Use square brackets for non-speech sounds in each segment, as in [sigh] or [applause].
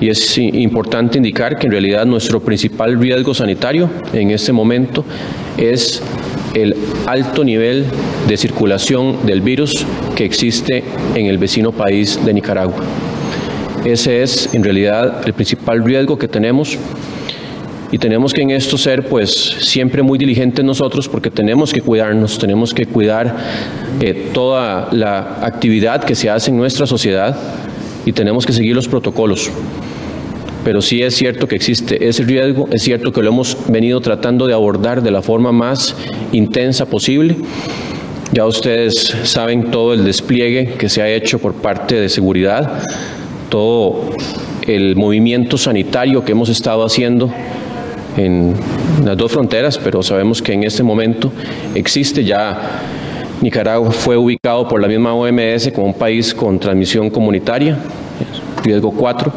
y es importante indicar que en realidad nuestro principal riesgo sanitario en este momento es el alto nivel de circulación del virus que existe en el vecino país de Nicaragua. Ese es en realidad el principal riesgo que tenemos y tenemos que en esto ser pues siempre muy diligentes nosotros porque tenemos que cuidarnos, tenemos que cuidar eh, toda la actividad que se hace en nuestra sociedad y tenemos que seguir los protocolos. Pero sí es cierto que existe ese riesgo, es cierto que lo hemos venido tratando de abordar de la forma más intensa posible. Ya ustedes saben todo el despliegue que se ha hecho por parte de seguridad, todo el movimiento sanitario que hemos estado haciendo en las dos fronteras, pero sabemos que en este momento existe ya Nicaragua fue ubicado por la misma OMS como un país con transmisión comunitaria, riesgo 4.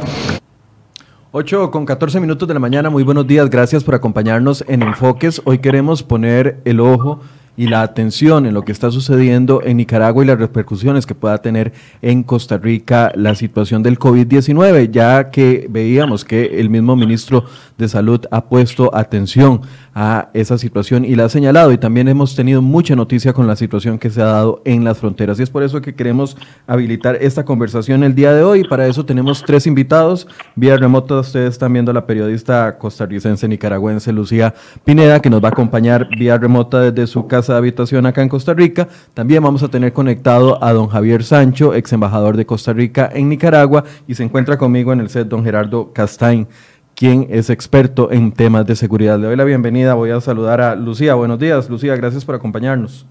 8 con 14 minutos de la mañana, muy buenos días, gracias por acompañarnos en Enfoques. Hoy queremos poner el ojo y la atención en lo que está sucediendo en Nicaragua y las repercusiones que pueda tener en Costa Rica la situación del COVID-19, ya que veíamos que el mismo ministro de Salud ha puesto atención a esa situación y la ha señalado. Y también hemos tenido mucha noticia con la situación que se ha dado en las fronteras. Y es por eso que queremos habilitar esta conversación el día de hoy. Para eso tenemos tres invitados. Vía remota ustedes están viendo a la periodista costarricense nicaragüense Lucía Pineda, que nos va a acompañar vía remota desde su casa de habitación acá en Costa Rica. También vamos a tener conectado a don Javier Sancho, ex embajador de Costa Rica en Nicaragua, y se encuentra conmigo en el set don Gerardo Castain quien es experto en temas de seguridad. Le doy la bienvenida, voy a saludar a Lucía. Buenos días, Lucía, gracias por acompañarnos.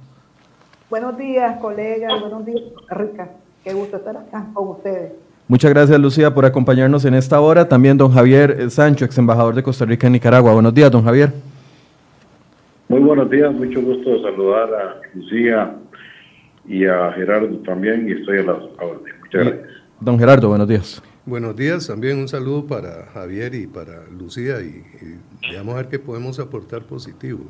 Buenos días, colegas, buenos días, Costa Rica. Qué gusto estar acá con ustedes. Muchas gracias, Lucía, por acompañarnos en esta hora. También don Javier Sancho, ex embajador de Costa Rica en Nicaragua. Buenos días, don Javier. Muy buenos días, mucho gusto saludar a Lucía y a Gerardo también, y estoy a las órdenes. Muchas gracias. Don Gerardo, buenos días. Buenos días, también un saludo para Javier y para Lucía y, vamos a ver qué podemos aportar positivo.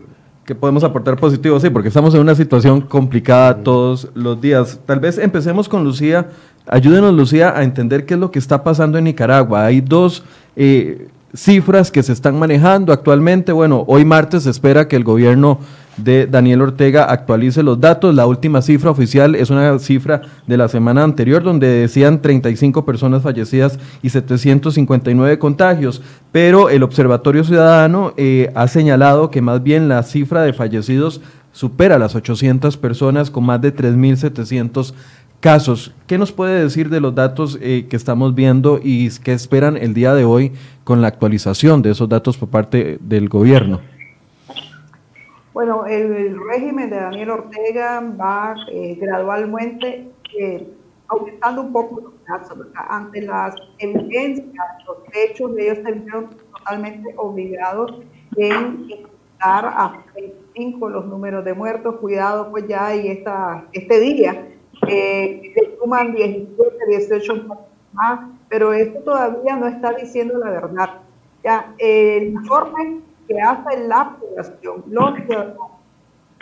¿Qué podemos aportar positivo? Sí, porque estamos en una situación complicada todos los días. Tal vez empecemos con Lucía. Ayúdenos, Lucía, a entender qué es lo que está pasando en Nicaragua. Hay dos eh, cifras que se están manejando actualmente. Bueno, hoy martes se espera que el gobierno de Daniel Ortega actualice los datos. La última cifra oficial es una cifra de la semana anterior donde decían 35 personas fallecidas y 759 contagios, pero el Observatorio Ciudadano eh, ha señalado que más bien la cifra de fallecidos supera las 800 personas con más de 3.700 casos. ¿Qué nos puede decir de los datos eh, que estamos viendo y qué esperan el día de hoy con la actualización de esos datos por parte del gobierno? Bueno, el, régimen de Daniel Ortega va eh, gradualmente eh, aumentando un poco los casos. Ante las evidencias, los hechos, ellos se totalmente obligados en dar a 25 los números de muertos. Cuidado, pues ya y esta, este día eh, suman 17, 18 más, pero esto todavía no está diciendo la verdad. Ya, el informe que hace la población, los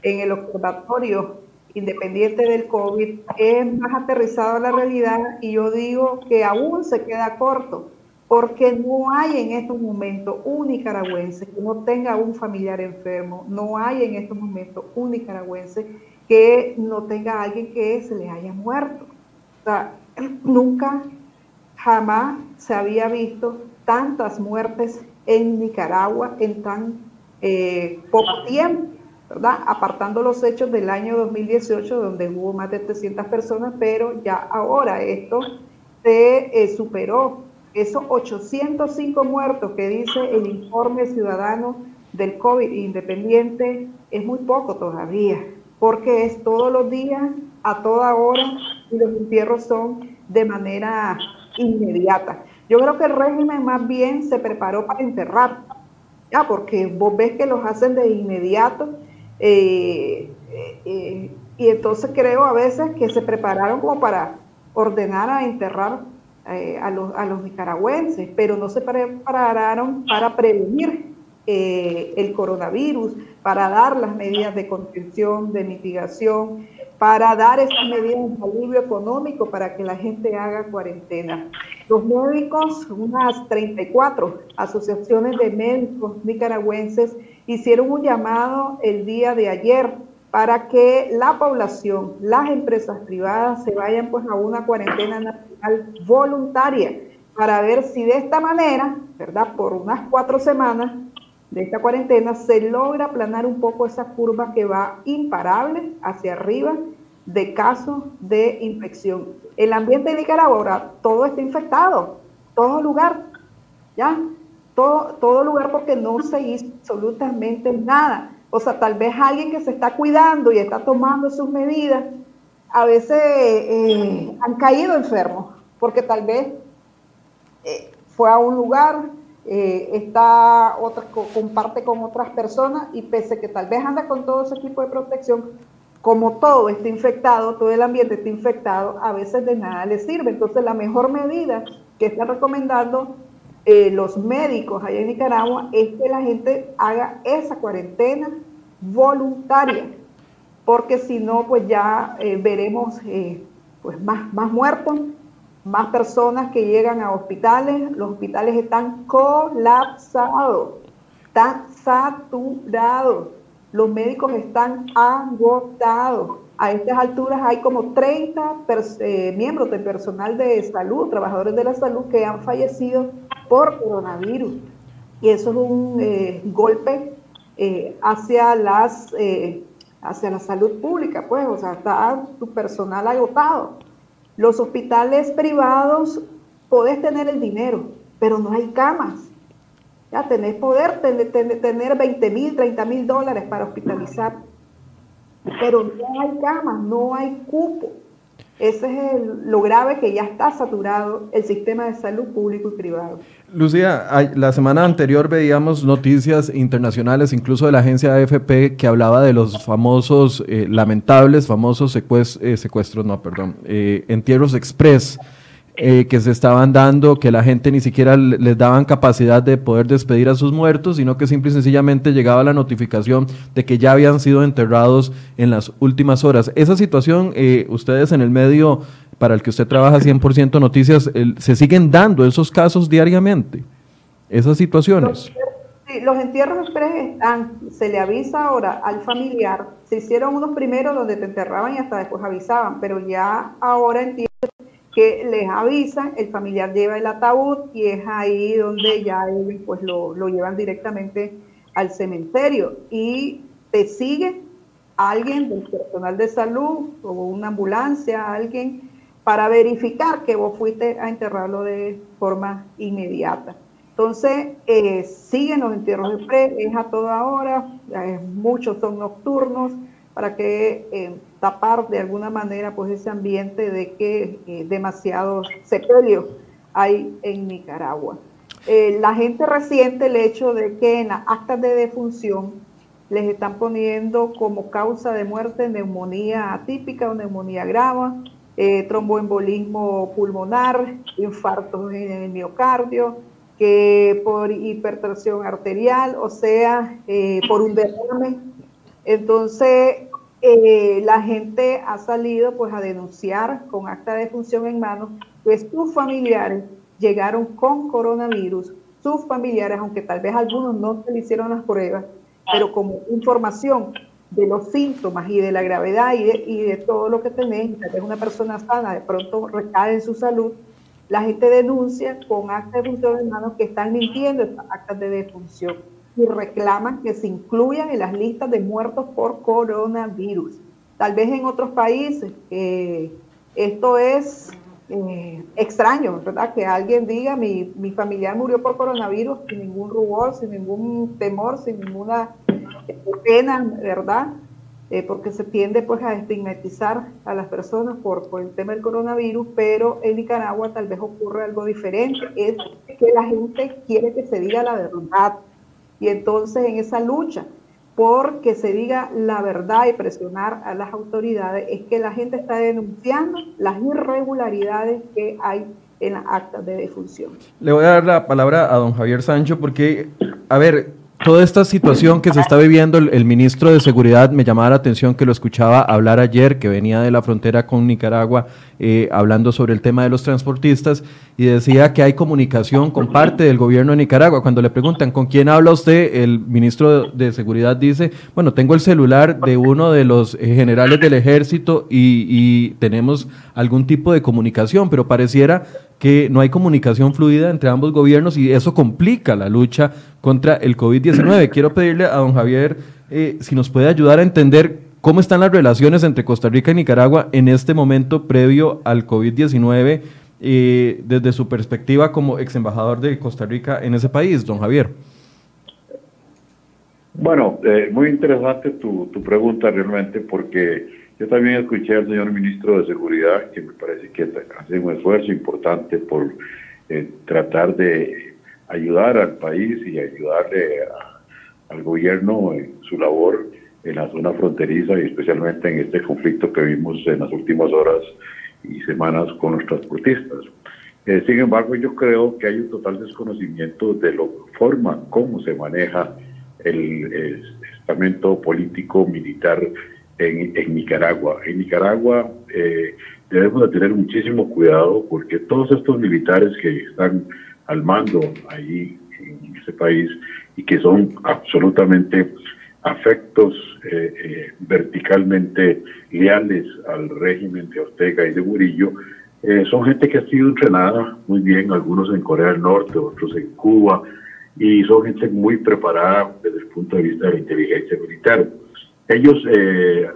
en el observatorio independiente del COVID es más aterrizado a la realidad y yo digo que aún se queda corto porque no hay en estos momentos un nicaragüense que no tenga un familiar enfermo, no hay en estos momentos un nicaragüense que no tenga alguien que se le haya muerto. O sea, nunca, jamás se había visto tantas muertes en Nicaragua en tan eh, poco tiempo, ¿verdad? Apartando los hechos del año 2018, donde hubo más de 300 personas, pero ya ahora esto se eh, superó. Esos 805 muertos que dice el informe ciudadano del COVID independiente es muy poco todavía, porque es todos los días, a toda hora, y los entierros son de manera inmediata. Yo creo que el régimen más bien se preparó para enterrar, ya, porque vos ves que los hacen de inmediato. Eh, eh, y entonces creo a veces que se prepararon como para ordenar a enterrar eh, a, los, a, los, nicaragüenses, pero no se prepararon para prevenir el coronavirus, para dar las medidas de contención, de mitigación, para dar esas medidas de alivio económico para que la gente haga cuarentena. Los médicos, unas 34 asociaciones de médicos nicaragüenses, hicieron un llamado el día de ayer para que la población, las empresas privadas se vayan pues a una cuarentena nacional voluntaria para ver si de esta manera, ¿verdad? Por unas cuatro semanas de esta cuarentena se logra aplanar un poco esa curva que va imparable hacia arriba de casos de infección. El ambiente de Nicaragua ahora todo está infectado, todo lugar, ¿ya? Todo, todo lugar porque no se hizo absolutamente nada. O sea, tal vez alguien que se está cuidando y está tomando sus medidas, a veces eh, han caído enfermos, porque tal vez eh, fue a un lugar, eh, otra, comparte con otras personas y pese que tal vez anda con todo ese tipo de protección, como todo está infectado, todo el ambiente está infectado, a veces de nada le sirve. Entonces la mejor medida que están recomendando eh, los médicos allá en Nicaragua es que la gente haga esa cuarentena voluntaria, porque si no, pues ya veremos pues más, más muertos más personas que llegan a hospitales, los hospitales están colapsados, están saturados, los médicos están agotados. A estas alturas hay como 30 eh, miembros del personal de salud, trabajadores de la salud, que han fallecido por coronavirus. Y eso es un eh, golpe eh, hacia, las, hacia la salud pública, pues, o sea, está tu personal agotado. Los hospitales privados podés tener el dinero, pero no hay camas. Ya tenés poder tener, tener 20 mil, 30 mil dólares para hospitalizar, pero no hay camas, no hay cupo. Ese es lo grave que ya está saturado el sistema de salud público y privado. Lucía, la semana anterior veíamos noticias internacionales, incluso de la agencia AFP, que hablaba de los famosos, eh, lamentables, famosos eh, secuestros, no, perdón, eh, entierros express que se estaban dando, que la gente ni siquiera les daban capacidad de poder despedir a sus muertos, sino que simple y sencillamente llegaba la notificación de que ya habían sido enterrados en las últimas horas. Esa situación, ustedes en el medio para el que usted trabaja 100% noticias, ¿se siguen dando esos casos diariamente? Esas situaciones. Los entierros se le avisa ahora al familiar, se hicieron unos primeros donde te enterraban y hasta después avisaban, pero ya ahora entiendo que les avisan, el familiar lleva el ataúd y es ahí donde ya pues lo, lo llevan directamente al cementerio y te sigue alguien del personal de salud o una ambulancia, alguien para verificar que vos fuiste a enterrarlo de forma inmediata. Entonces, eh, siguen los entierros de pre, es a toda hora, eh, muchos son nocturnos, para que eh, tapar de alguna manera pues ese ambiente de que demasiados sepelios hay en Nicaragua. la gente reciente el hecho de que en las actas de defunción les están poniendo como causa de muerte neumonía atípica o neumonía grave, eh, tromboembolismo pulmonar, infartos en el miocardio, que por hipertensión arterial, o sea, eh, por un derrame. Entonces, eh, la gente ha salido pues a denunciar con acta de función en mano, pues sus familiares llegaron con coronavirus, sus familiares, aunque tal vez algunos no se le hicieron las pruebas, pero como información de los síntomas y de la gravedad y de, todo lo que tenés, tal vez una persona sana de pronto recae en su salud, la gente denuncia con actas de función de manos que están mintiendo actas de defunción y reclaman que se incluyan en las listas de muertos por coronavirus. Tal vez en otros países eh, esto es eh, extraño, ¿verdad? Que alguien diga mi, mi familiar murió por coronavirus sin ningún rubor, sin ningún temor, sin ninguna pena, ¿verdad? Eh, porque se tiende pues a estigmatizar a las personas por, por el tema del coronavirus, pero en Nicaragua tal vez ocurre algo diferente, es que la gente quiere que se diga la verdad. Y entonces en esa lucha por que se diga la verdad y presionar a las autoridades, es que la gente está denunciando las irregularidades que hay en las actas de defunción. Le voy a dar la palabra a don Javier Sancho porque, a ver, toda esta situación que se está viviendo, el, ministro de Seguridad me llamaba la atención que lo escuchaba hablar ayer, que venía de la frontera con Nicaragua, eh, hablando sobre el tema de los transportistas, y decía que hay comunicación con parte del gobierno de Nicaragua. Cuando le preguntan con quién habla usted, el ministro de Seguridad dice, bueno, tengo el celular de uno de los eh, generales del ejército y, y tenemos algún tipo de comunicación, pero pareciera que no hay comunicación fluida entre ambos gobiernos y eso complica la lucha contra el COVID-19. Quiero pedirle a don Javier eh, si nos puede ayudar a entender cómo están las relaciones entre Costa Rica y Nicaragua en este momento previo al COVID-19 eh, desde su perspectiva como ex embajador de Costa Rica en ese país, don Javier. Bueno, eh, muy interesante tu, tu pregunta realmente porque yo también escuché al señor ministro de Seguridad, que me parece que hace un esfuerzo importante por eh, tratar de ayudar al país y ayudarle al gobierno en su labor en la zona fronteriza y especialmente en este conflicto que vimos en las últimas horas y semanas con los transportistas. Eh, sin embargo, yo creo que hay un total desconocimiento de la forma como se maneja el, el estamento político militar en, Nicaragua. En Nicaragua eh, debemos de tener muchísimo cuidado porque todos estos militares que están al mando ahí en ese país y que son absolutamente afectos eh, eh, verticalmente leales al régimen de Ortega y de Murillo, son gente que ha sido entrenada muy bien, algunos en Corea del Norte, otros en Cuba, y son gente muy preparada desde el punto de vista de la inteligencia militar. Ellos eh,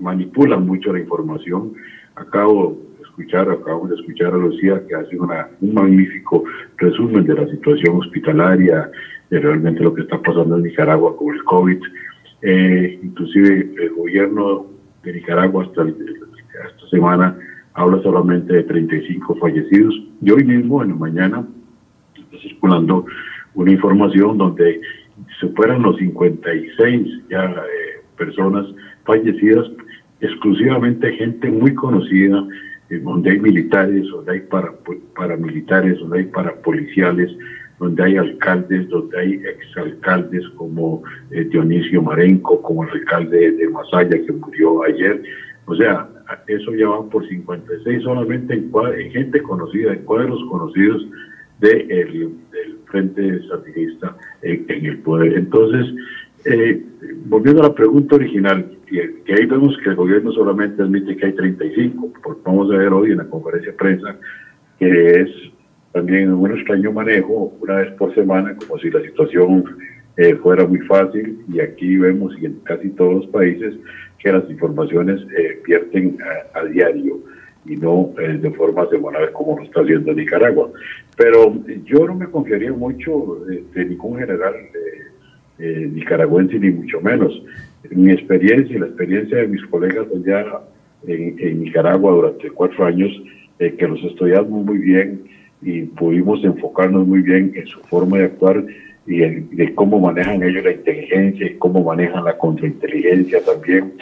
manipulan mucho la información. Acabo de escuchar, acabamos de escuchar a Lucía que hace una, un magnífico resumen de la situación hospitalaria, de realmente lo que está pasando en Nicaragua con el COVID. Eh, inclusive el gobierno de Nicaragua hasta esta semana habla solamente de 35 fallecidos. Y hoy mismo, en la mañana, está circulando una información donde superan los 56 ya eh, personas fallecidas, exclusivamente gente muy conocida, eh, donde hay militares, donde hay para, paramilitares, donde hay parapoliciales, donde hay alcaldes, donde hay exalcaldes como eh, Dionisio Marenco, como el alcalde de Masaya que murió ayer. O sea, eso ya va por 56 solamente en, gente conocida, en cuadros conocidos de del Frente Sandinista en, en el poder. Entonces, eh, volviendo a la pregunta original, que ahí vemos que el gobierno solamente admite que hay 35, porque vamos a ver hoy en la conferencia de prensa que es también un extraño manejo, una vez por semana, como si la situación eh, fuera muy fácil, y aquí vemos, y en casi todos los países, que las informaciones eh, vierten a, diario y no eh, de forma semanal como lo está haciendo Nicaragua. Pero yo no me confiaría mucho de, ningún general eh, nicaragüense ni mucho menos. Mi experiencia y la experiencia de mis colegas allá en, Nicaragua durante cuatro años, eh, que los estudiamos muy bien y pudimos enfocarnos muy bien en su forma de actuar y de cómo manejan ellos la inteligencia y cómo manejan la contrainteligencia también.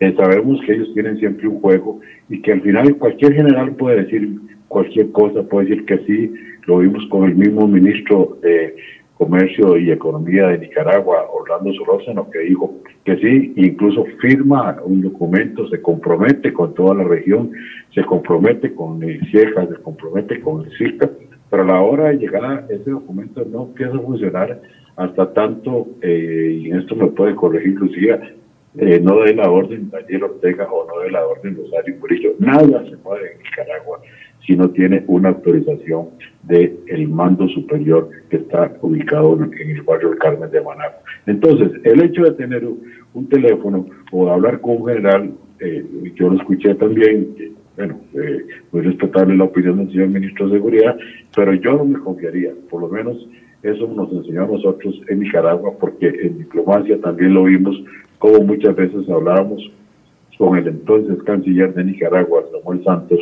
Eh, sabemos que ellos tienen siempre un juego y que al final cualquier general puede decir cualquier cosa, puede decir que sí. Lo vimos con el mismo ministro de Comercio y Economía de Nicaragua, Orlando Solórzano, que dijo que sí, incluso firma un documento, se compromete con toda la región, se compromete con el CIEJA, se compromete con el CIRCA, pero a la hora de llegar a ese documento no empieza a funcionar hasta tanto, eh, y esto me puede corregir Lucía, eh, no de la orden Daniel Ortega o no de la orden Rosario Murillo. Nada se mueve en Nicaragua si no tiene una autorización del el mando superior que está ubicado en el barrio del Carmen de Manaco. Entonces, el hecho de tener un, teléfono o de hablar con un general, eh, yo lo escuché también, bueno, eh, muy respetable la opinión del señor ministro de Seguridad, pero yo no me confiaría, por lo menos eso nos enseñó a nosotros en Nicaragua, porque en diplomacia también lo vimos como muchas veces hablábamos con el entonces canciller de Nicaragua, Samuel Santos,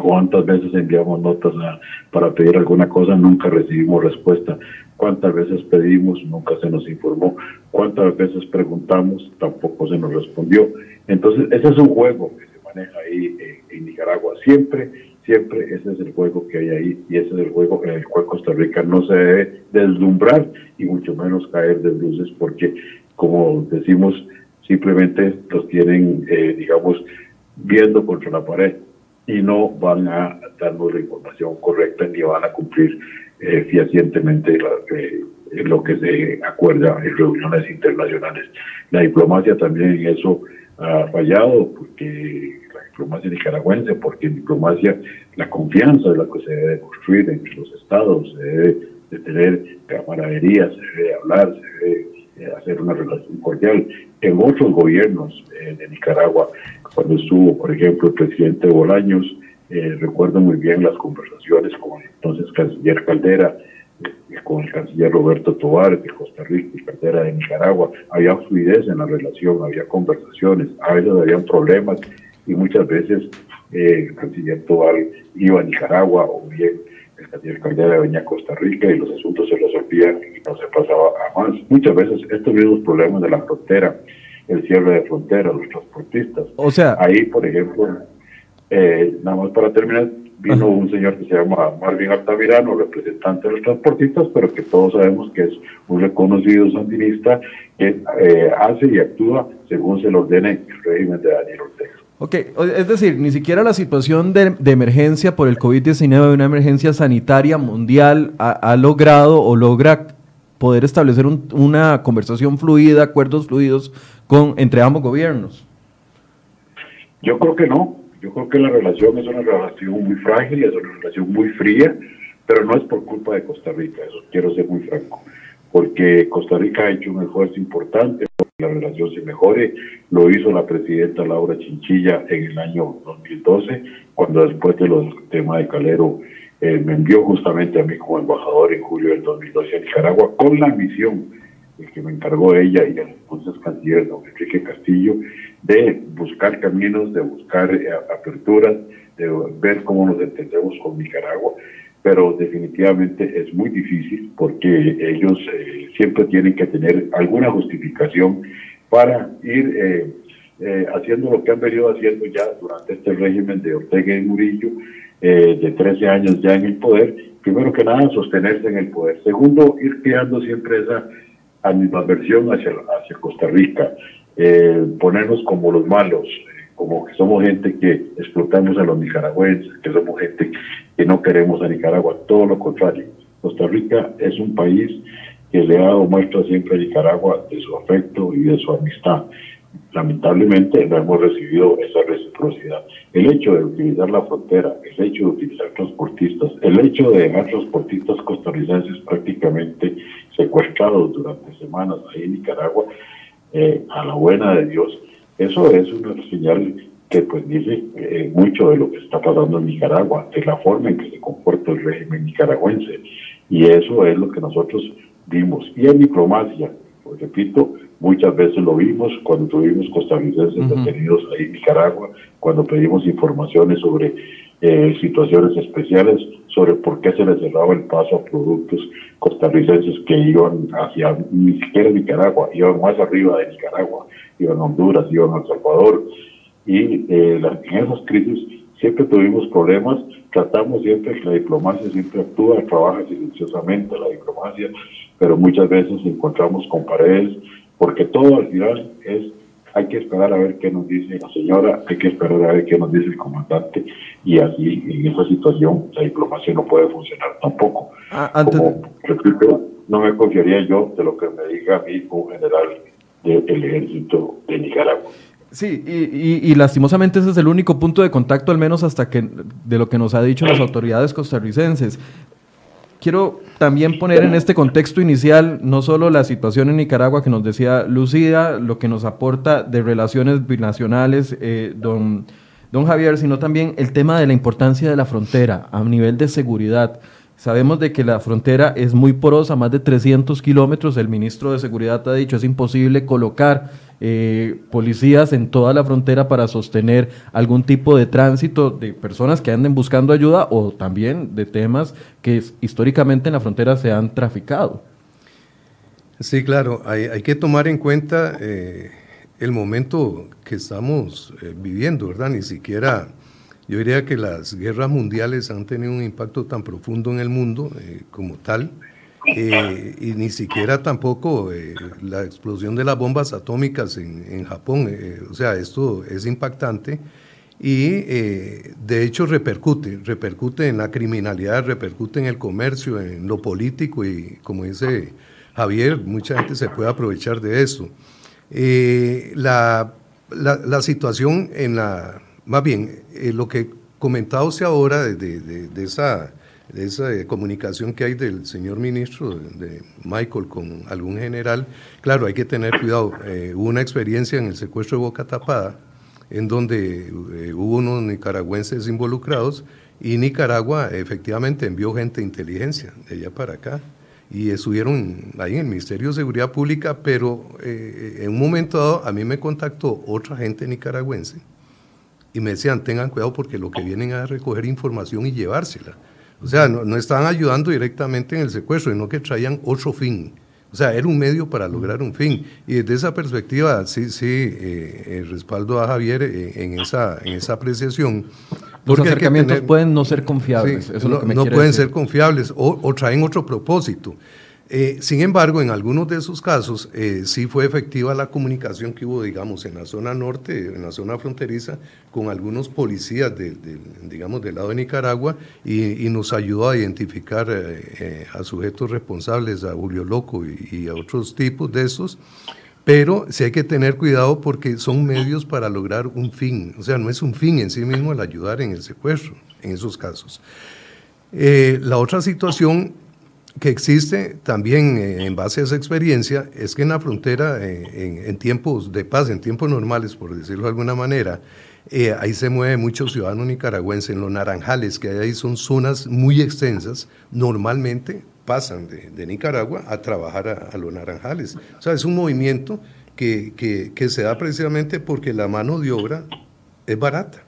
cuántas veces enviamos notas para pedir alguna cosa, nunca recibimos respuesta. Cuántas veces pedimos, nunca se nos informó. Cuántas veces preguntamos, tampoco se nos respondió. Entonces, ese es un juego que se maneja ahí en, Nicaragua. Siempre Siempre ese es el juego que hay ahí y ese es el juego en el cual Costa Rica no se debe deslumbrar y mucho menos caer de bruces porque, como decimos, simplemente los tienen, eh, digamos, viendo contra la pared y no van a darnos la información correcta ni van a cumplir eh, fehacientemente eh, lo que se acuerda en reuniones internacionales. La diplomacia también eso ha fallado, porque la diplomacia nicaragüense, porque en diplomacia la confianza es la que se debe construir entre los estados, se debe de tener camaradería, se debe hablar, se debe hacer una relación cordial. En otros gobiernos eh, de Nicaragua, cuando estuvo, por ejemplo, el presidente Bolaños, eh, recuerdo muy bien las conversaciones con el entonces canciller Caldera, con el canciller Roberto Tobar de Costa Rica y Caldera de Nicaragua. Había fluidez en la relación, había conversaciones, a veces habían problemas y muchas veces el canciller Tobar iba a Nicaragua o bien el canciller Caldera venía a Costa Rica y los asuntos se resolvían y no se pasaba a más. Muchas veces estos mismos problemas de la frontera, el cierre de fronteras, los transportistas. O sea, ahí, por ejemplo, eh, nada más para terminar, vino un señor que se llama Marvin Altamirano, representante de los transportistas, pero que todos sabemos que es un reconocido sandinista que eh, hace y actúa según se le ordene el régimen de Daniel Ortega. Ok, es decir, ni siquiera la situación de, emergencia por el COVID-19, una emergencia sanitaria mundial, ha, logrado o logra poder establecer un, una conversación fluida, acuerdos fluidos con entre ambos gobiernos. Yo creo que no. Yo creo que la relación es una relación muy frágil, es una relación muy fría, pero no es por culpa de Costa Rica, eso quiero ser muy franco, porque Costa Rica ha hecho un esfuerzo importante la relación se mejore, lo hizo la presidenta Laura Chinchilla en el año 2012, cuando después de los temas de Calero eh, me envió justamente a mí como embajador en julio del 2012 a Nicaragua con la misión que me encargó ella y el entonces canciller don Enrique Castillo de buscar caminos, de buscar eh, aperturas, de ver cómo nos entendemos con Nicaragua, pero definitivamente es muy difícil porque ellos eh, siempre tienen que tener alguna justificación para ir eh, eh, haciendo lo que han venido haciendo ya durante este régimen de Ortega y Murillo, eh, de 13 años ya en el poder. Primero que nada, sostenerse en el poder. Segundo, ir creando siempre esa animadversión hacia, hacia Costa Rica, eh, ponernos como los malos, como que somos gente que explotamos a los nicaragüenses, que somos gente que no queremos a Nicaragua, todo lo contrario. Costa Rica es un país que le ha dado muestra siempre a Nicaragua de su afecto y de su amistad. Lamentablemente no hemos recibido esa reciprocidad. El hecho de utilizar la frontera, el hecho de utilizar transportistas, el hecho de dejar transportistas costarricenses prácticamente secuestrados durante semanas ahí en Nicaragua, eh, a la buena de Dios, eso es una señal que pues dice eh, mucho de lo que está pasando en Nicaragua, de la forma en que se comporta el régimen nicaragüense. Y eso es lo que nosotros vimos. Y en diplomacia, pues repito, muchas veces lo vimos cuando tuvimos costarricenses uh -huh. detenidos ahí en Nicaragua, cuando pedimos informaciones sobre eh, situaciones especiales, sobre por qué se les cerraba el paso a productos costarricenses que iban hacia ni siquiera Nicaragua, iban más arriba de Nicaragua, iban a Honduras, iban a El Salvador. Y eh, la, en esas crisis siempre tuvimos problemas, tratamos siempre que la diplomacia siempre actúa, trabaja silenciosamente la diplomacia, pero muchas veces encontramos con paredes, porque todo al final es, hay que esperar a ver qué nos dice la señora, hay que esperar a ver qué nos dice el comandante, y así en esa situación la diplomacia no puede funcionar tampoco. Ah. Como repito, no me confiaría yo de lo que me diga a mí un general del ejército de Nicaragua. Sí, y, y, lastimosamente ese es el único punto de contacto, al menos hasta que de lo que nos ha dicho las autoridades costarricenses. Quiero también poner en este contexto inicial no solo la situación en Nicaragua que nos decía Lucía, lo que nos aporta de relaciones binacionales, eh, don, don Javier, sino también el tema de la importancia de la frontera a nivel de seguridad. Sabemos de que la frontera es muy porosa, más de 300 kilómetros. El ministro de Seguridad ha dicho es imposible colocar eh, policías en toda la frontera para sostener algún tipo de tránsito de personas que anden buscando ayuda o también de temas que históricamente en la frontera se han traficado. Sí, claro, hay, que tomar en cuenta eh, el momento que estamos eh, viviendo, ¿verdad? Ni siquiera Yo diría que las guerras mundiales han tenido un impacto tan profundo en el mundo eh, como tal, eh, y ni siquiera tampoco eh, la explosión de las bombas atómicas en, en Japón. o sea, esto es impactante y de hecho repercute, repercute en la criminalidad, repercute en el comercio, en lo político y como dice Javier, mucha gente se puede aprovechar de esto. la, la, la situación en la más bien, eh, lo que comentaba usted ahora de, esa, de esa eh, comunicación que hay del señor ministro, de, Michael, con algún general, claro, hay que tener cuidado. Eh, hubo una experiencia en el secuestro de Boca Tapada, en donde hubo unos nicaragüenses involucrados y Nicaragua efectivamente envió gente de inteligencia de allá para acá y estuvieron ahí en el Ministerio de Seguridad Pública, pero en un momento dado a mí me contactó otra gente nicaragüense y me decían, tengan cuidado porque lo que vienen a recoger información y llevársela. O sea, no, no estaban ayudando directamente en el secuestro, sino que traían otro fin. O sea, era un medio para lograr un fin. Y desde esa perspectiva, sí, sí, eh, el respaldo a Javier eh, en, esa, en esa apreciación. Los acercamientos pueden no ser confiables. eso no, no pueden ser confiables o, o, traen otro propósito. Eh, sin embargo, en algunos de esos casos eh, sí fue efectiva la comunicación que hubo, digamos, en la zona norte, en la zona fronteriza, con algunos policías, de, digamos, del lado de Nicaragua, y, nos ayudó a identificar eh, a sujetos responsables, a Julio Loco y, a otros tipos de esos. Pero sí hay que tener cuidado porque son medios para lograr un fin. O sea, no es un fin en sí mismo el ayudar en el secuestro, en esos casos. la otra situación que existe también eh, en base a esa experiencia es que en la frontera, eh, en, tiempos de paz, en tiempos normales, por decirlo de alguna manera, eh, ahí se mueve mucho ciudadano nicaragüense. En los naranjales que hay ahí son zonas muy extensas, normalmente pasan de, Nicaragua a trabajar a, los naranjales. O sea, es un movimiento que, que, que, se da precisamente porque la mano de obra es barata.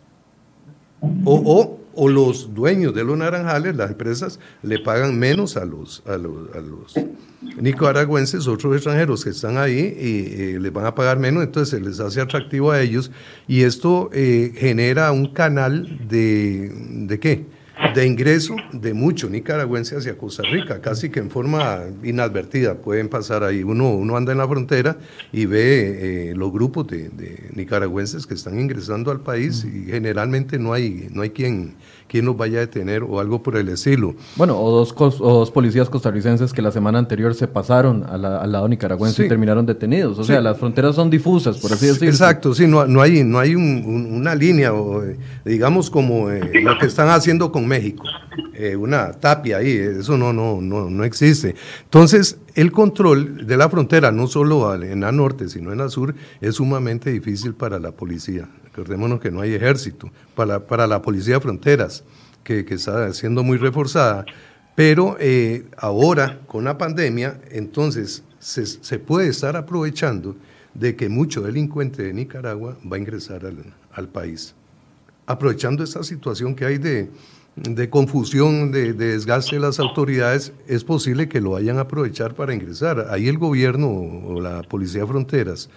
O, o o los dueños de los naranjales, las empresas, le pagan menos a los, a los, a los nicaragüenses, otros extranjeros que están ahí, y eh, les van a pagar menos, entonces se les hace atractivo a ellos, y esto eh, genera un canal de, ¿de qué? De ingreso de muchos nicaragüenses hacia Costa Rica, casi que en forma inadvertida pueden pasar ahí. Uno, uno anda en la frontera y ve eh, los grupos de, de, nicaragüenses que están ingresando al país y generalmente no hay, no hay quien, quien los vaya a detener o algo por el estilo. Bueno, o dos, o dos policías costarricenses que la semana anterior se pasaron al lado nicaragüense y terminaron detenidos. O sea, las fronteras son difusas, por así decirlo. Exacto, sí, no, no hay, no hay una línea, o, digamos como eh, lo que están haciendo con México, eh, una tapia ahí, eso no, no, no, no existe. Entonces, el control de la frontera, no solo en la norte, sino en la sur, es sumamente difícil para la policía. Recordémonos que no hay ejército para, para la policía de fronteras, que, que, está siendo muy reforzada. Pero eh, ahora, con la pandemia, entonces se, se, puede estar aprovechando de que mucho delincuente de Nicaragua va a ingresar al, al país. Aprovechando esta situación que hay de, de confusión, de, de, desgaste de las autoridades, es posible que lo vayan a aprovechar para ingresar. Ahí el gobierno o la Policía de Fronteras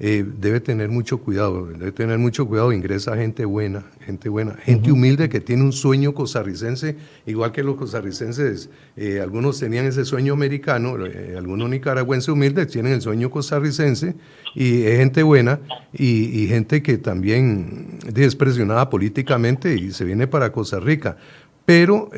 eh, debe tener mucho cuidado, debe tener mucho cuidado, ingresa gente buena, gente buena, gente humilde que tiene un sueño costarricense, igual que los costarricenses, eh, algunos tenían ese sueño americano, eh, algunos nicaragüenses humildes tienen el sueño costarricense, y es gente buena, y, gente que también es presionada políticamente y se viene para Costa Rica, pero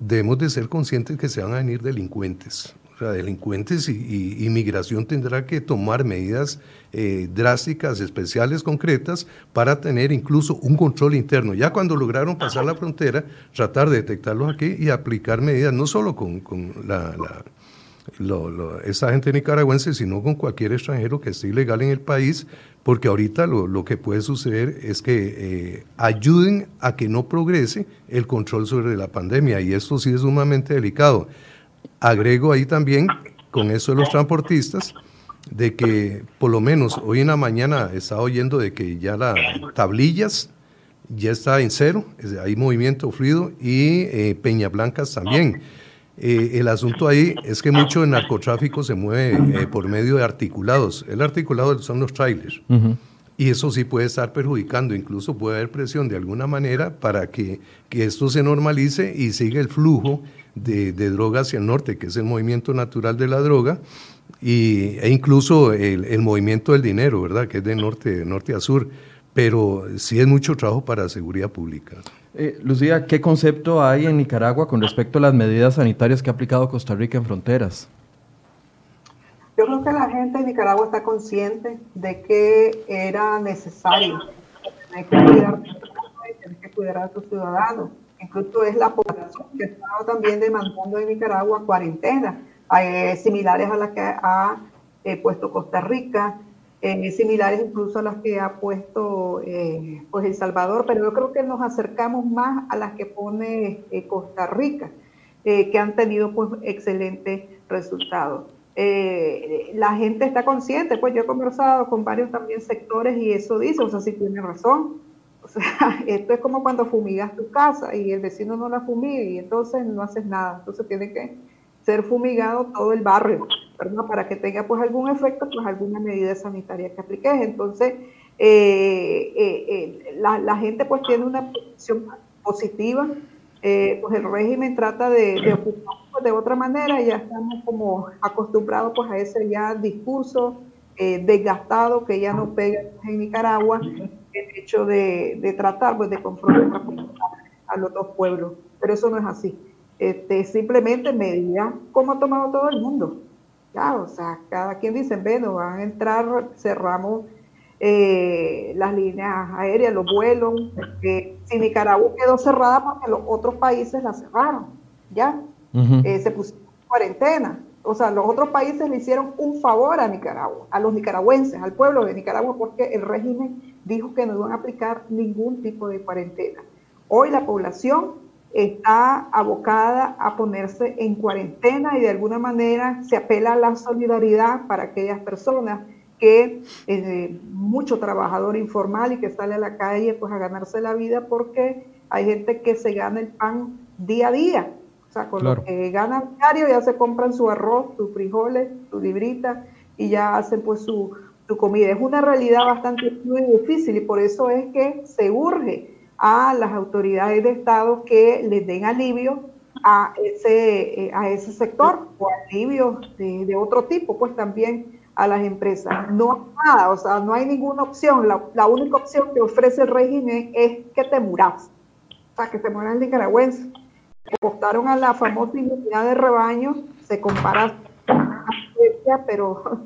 debemos de ser conscientes que se van a venir delincuentes, o sea, delincuentes y, inmigración tendrá que tomar medidas eh, drásticas, especiales, concretas, para tener incluso un control interno. Ya cuando lograron pasar la frontera, tratar de detectarlos aquí y aplicar medidas, no solo con, la, esa gente nicaragüense, sino con cualquier extranjero que esté ilegal en el país, porque ahorita lo, que puede suceder es que eh, ayuden a que no progrese el control sobre la pandemia, y esto sí es sumamente delicado. Agrego ahí también, con eso de los transportistas, de que por lo menos hoy en la mañana estaba oyendo de que ya las tablillas ya está en cero, hay movimiento fluido y eh, Peña Blancas también. Eh, el asunto ahí es que mucho del narcotráfico se mueve eh, por medio de articulados. El articulado son los trailers. Y eso sí puede estar perjudicando, incluso puede haber presión de alguna manera para que, que esto se normalice y siga el flujo de, de, droga hacia el norte, que es el movimiento natural de la droga, y, e incluso el, el movimiento del dinero, ¿verdad? Que es de norte, norte a sur. Pero sí es mucho trabajo para seguridad pública. Eh, Lucía, ¿qué concepto hay en Nicaragua con respecto a las medidas sanitarias que ha aplicado Costa Rica en fronteras? Yo creo que la gente de Nicaragua está consciente de que era necesario tener que cuidar, tener que cuidar a sus ciudadanos. Incluso es la población que está también demandando en Nicaragua cuarentena, eh, similares a las que ha eh, puesto Costa Rica, eh, similares incluso a las que ha puesto pues El Salvador, pero yo creo que nos acercamos más a las que pone Costa Rica, que han tenido pues excelentes resultados. La gente está consciente, pues yo he conversado con varios también sectores y eso dice, o sea, si tiene razón. [laughs] Esto es como cuando fumigas tu casa y el vecino no la fumiga y entonces no haces nada. Entonces tiene que ser fumigado todo el barrio, ¿verdad? Para que tenga pues algún efecto, pues alguna medida sanitaria que apliques. Entonces, eh, eh, la, la, gente pues tiene una posición positiva eh, pues el régimen trata de, de ocuparnos de otra manera ya estamos como acostumbrados pues a ese ya discurso eh, desgastado que ya no pega en Nicaragua, el hecho de, de tratar pues de confrontar a los dos pueblos, pero eso no es así. Este, simplemente medidas como ha tomado todo el mundo. Ya, o sea, cada quien dice, bueno, van a entrar, cerramos eh, las líneas aéreas, los vuelos. que si Nicaragua quedó cerrada porque los otros países la cerraron, ¿ya? Eh, se pusieron en cuarentena. O sea, los otros países le hicieron un favor a Nicaragua, a los nicaragüenses, al pueblo de Nicaragua, porque el régimen dijo que no iban a aplicar ningún tipo de cuarentena. Hoy la población está abocada a ponerse en cuarentena y de alguna manera se apela a la solidaridad para aquellas personas que eh, mucho trabajador informal y que sale a la calle pues a ganarse la vida porque hay gente que se gana el pan día a día. O sea, con lo que ganan diario ya se compran su arroz, sus frijoles, su librita y ya hacen pues su, su comida. Es una realidad bastante muy difícil y por eso es que se urge a las autoridades de Estado que les den alivio a ese, eh, a ese sector o alivio de, de otro tipo, pues también a las empresas. No hay nada, o sea, no hay ninguna opción. La, única opción que ofrece el régimen es que te muras, o sea, que te mueran nicaragüenses. Apostaron a la famosa inmunidad de rebaño, se compara a Suecia, pero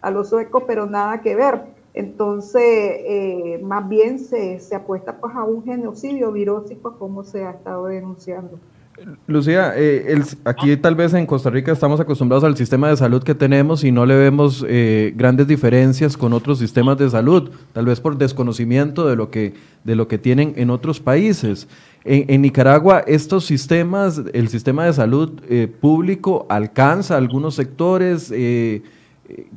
a los suecos, pero nada que ver. Entonces, eh, más bien se, se apuesta pues, a un genocidio virósico como se ha estado denunciando. Lucía, eh, aquí tal vez en Costa Rica estamos acostumbrados al sistema de salud que tenemos y no le vemos eh, grandes diferencias con otros sistemas de salud, tal vez por desconocimiento de lo que, de lo que tienen en otros países. En, Nicaragua, estos sistemas, el sistema de salud eh, público alcanza algunos sectores.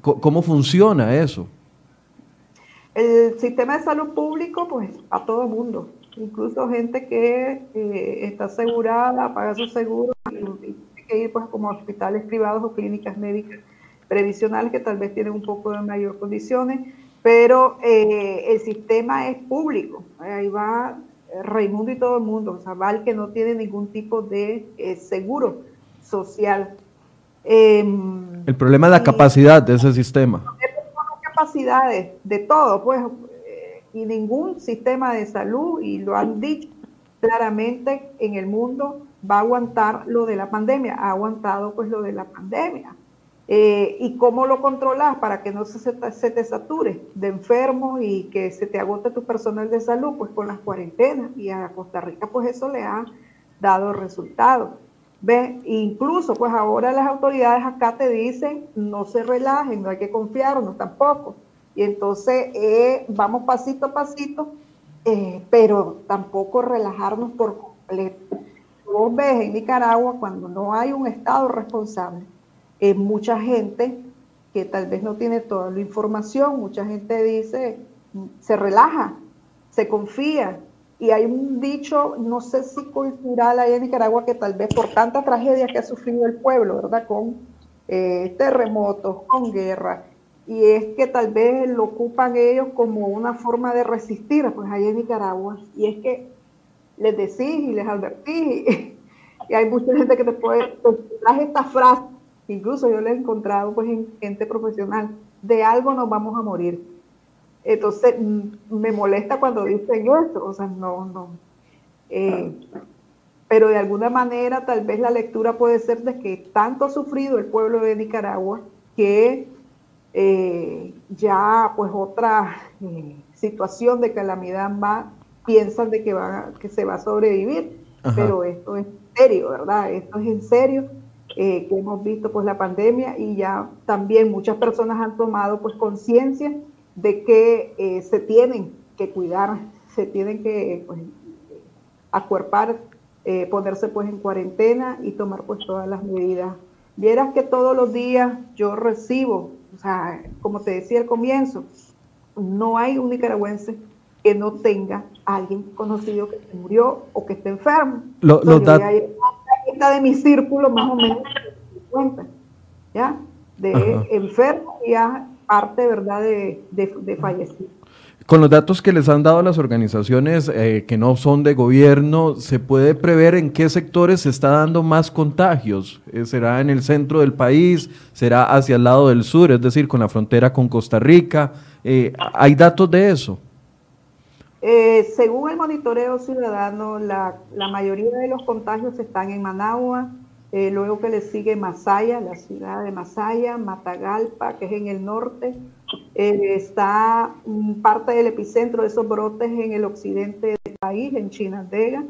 ¿Cómo funciona eso? El sistema de salud público, pues a todo mundo incluso gente que eh, está asegurada, paga su seguro y tiene que ir pues, como a hospitales privados o clínicas médicas previsionales que tal vez tienen un poco de mayor condiciones, pero eh, el sistema es público, ahí va Raimundo y todo el mundo, o sea, va el que no tiene ningún tipo de eh, seguro social. Em, el problema es la capacidad de ese sistema. Capacidades de todo, pues y ningún sistema de salud, y lo han dicho claramente en el mundo, va a aguantar lo de la pandemia, ha aguantado pues lo de la pandemia. Eh, ¿Y cómo lo controlas para que no se, te sature de enfermos y que se te agote tu personal de salud? Pues con las cuarentenas. Y a Costa Rica pues eso le ha dado resultados. ¿Ves? Incluso pues ahora las autoridades acá te dicen no se relajen, no hay que confiarnos tampoco. Y entonces eh, vamos pasito a pasito, eh, pero tampoco relajarnos por completo. Vos ves en Nicaragua, cuando no hay un Estado responsable, eh, mucha gente que tal vez no tiene toda la información, mucha gente dice, se relaja, se confía. Y hay un dicho, no sé si cultural ahí en Nicaragua, que tal vez por tanta tragedia que ha sufrido el pueblo, ¿verdad? Con terremotos, con guerra, y es que tal vez lo ocupan ellos como una forma de resistir, pues allá en Nicaragua, y es que les decís y les advertís, [laughs] y, hay mucha gente que te puede, trae esta frase, incluso yo la he encontrado pues en gente profesional, de algo nos vamos a morir. Entonces, me molesta cuando dicen eso, o sea, no, no. Eh, pero de alguna manera tal vez la lectura puede ser de que tanto ha sufrido el pueblo de Nicaragua que eh, ya pues otra eh, situación de calamidad más piensan de que, va, que se va a sobrevivir, pero esto es serio, ¿verdad? Esto es en serio, eh, que hemos visto pues la pandemia y ya también muchas personas han tomado pues conciencia de que se tienen que cuidar, se tienen que pues, acuerpar, ponerse pues en cuarentena y tomar pues todas las medidas. Vieras que todos los días yo recibo o sea, como te decía al comienzo, no hay un nicaragüense que no tenga alguien conocido que se murió o que esté enfermo. Lo, los datos de mi círculo más o menos ¿ya? De enfermo y parte, ¿verdad?, de, de, de fallecidos. Con los datos que les han dado las organizaciones eh, que no son de gobierno, ¿se puede prever en qué sectores se está dando más contagios? Eh, ¿Será en el centro del país? ¿Será hacia el lado del sur, es decir, con la frontera con Costa Rica? Eh, ¿Hay datos de eso? Según el monitoreo ciudadano, la, la, mayoría de los contagios están en Managua, luego que le sigue Masaya, la ciudad de Masaya, Matagalpa, que es en el norte, eh, está parte del epicentro de esos brotes en el occidente del país, en Chinandega,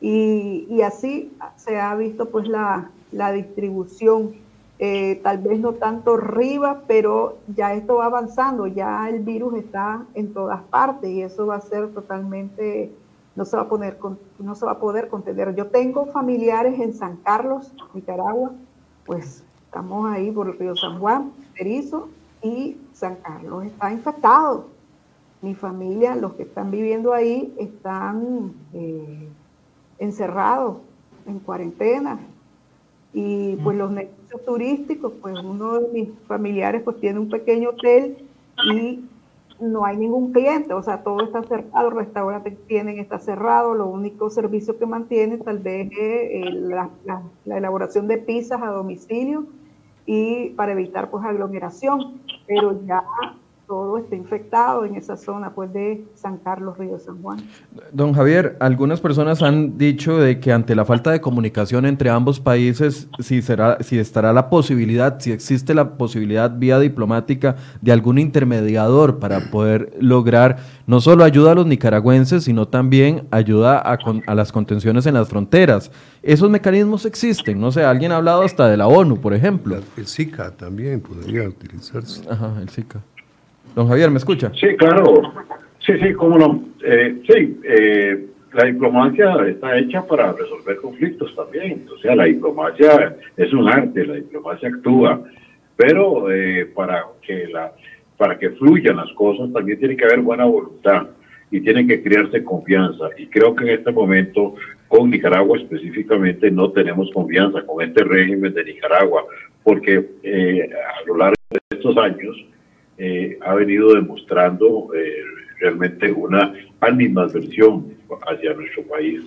y, y así se ha visto pues la distribución, eh, tal vez no tanto arriba, pero ya esto va avanzando, ya el virus está en todas partes y eso va a ser totalmente, no se va a, poner, no se va a poder contener. Yo tengo familiares en San Carlos, Nicaragua, pues estamos ahí por el río San Juan, Perizo, y San Carlos está infectado. Mi familia, los que están viviendo ahí, están eh, encerrados en cuarentena. Y pues los negocios turísticos, pues uno de mis familiares pues tiene un pequeño hotel y no hay ningún cliente, o sea, todo está cerrado, el restaurante tienen está cerrado, lo único servicio que mantiene tal vez es eh, la, la elaboración de pizzas a domicilio y para evitar pues aglomeración, pero ya todo está infectado en esa zona pues de San Carlos, Río San Juan. Don Javier, algunas personas han dicho de que ante la falta de comunicación entre ambos países, si será, si estará la posibilidad, si existe la posibilidad vía diplomática de algún intermediador para poder lograr no solo ayuda a los nicaragüenses, sino también ayuda a, a las contenciones en las fronteras. Esos mecanismos existen, no sé, alguien ha hablado hasta de la ONU, por ejemplo. El SICA también podría utilizarse. Ajá, el SICA. Don Javier, ¿me escucha? Sí, claro. Sí, sí, cómo no. Eh, sí, eh, la diplomacia está hecha para resolver conflictos también. O sea, la diplomacia es un arte, la diplomacia actúa, pero eh, para que la para que fluyan las cosas también tiene que haber buena voluntad y tiene que crearse confianza. Y creo que en este momento, con Nicaragua específicamente, no tenemos confianza con este régimen de Nicaragua, porque a lo largo de estos años eh, ha venido demostrando eh, realmente una animadversión hacia nuestro país.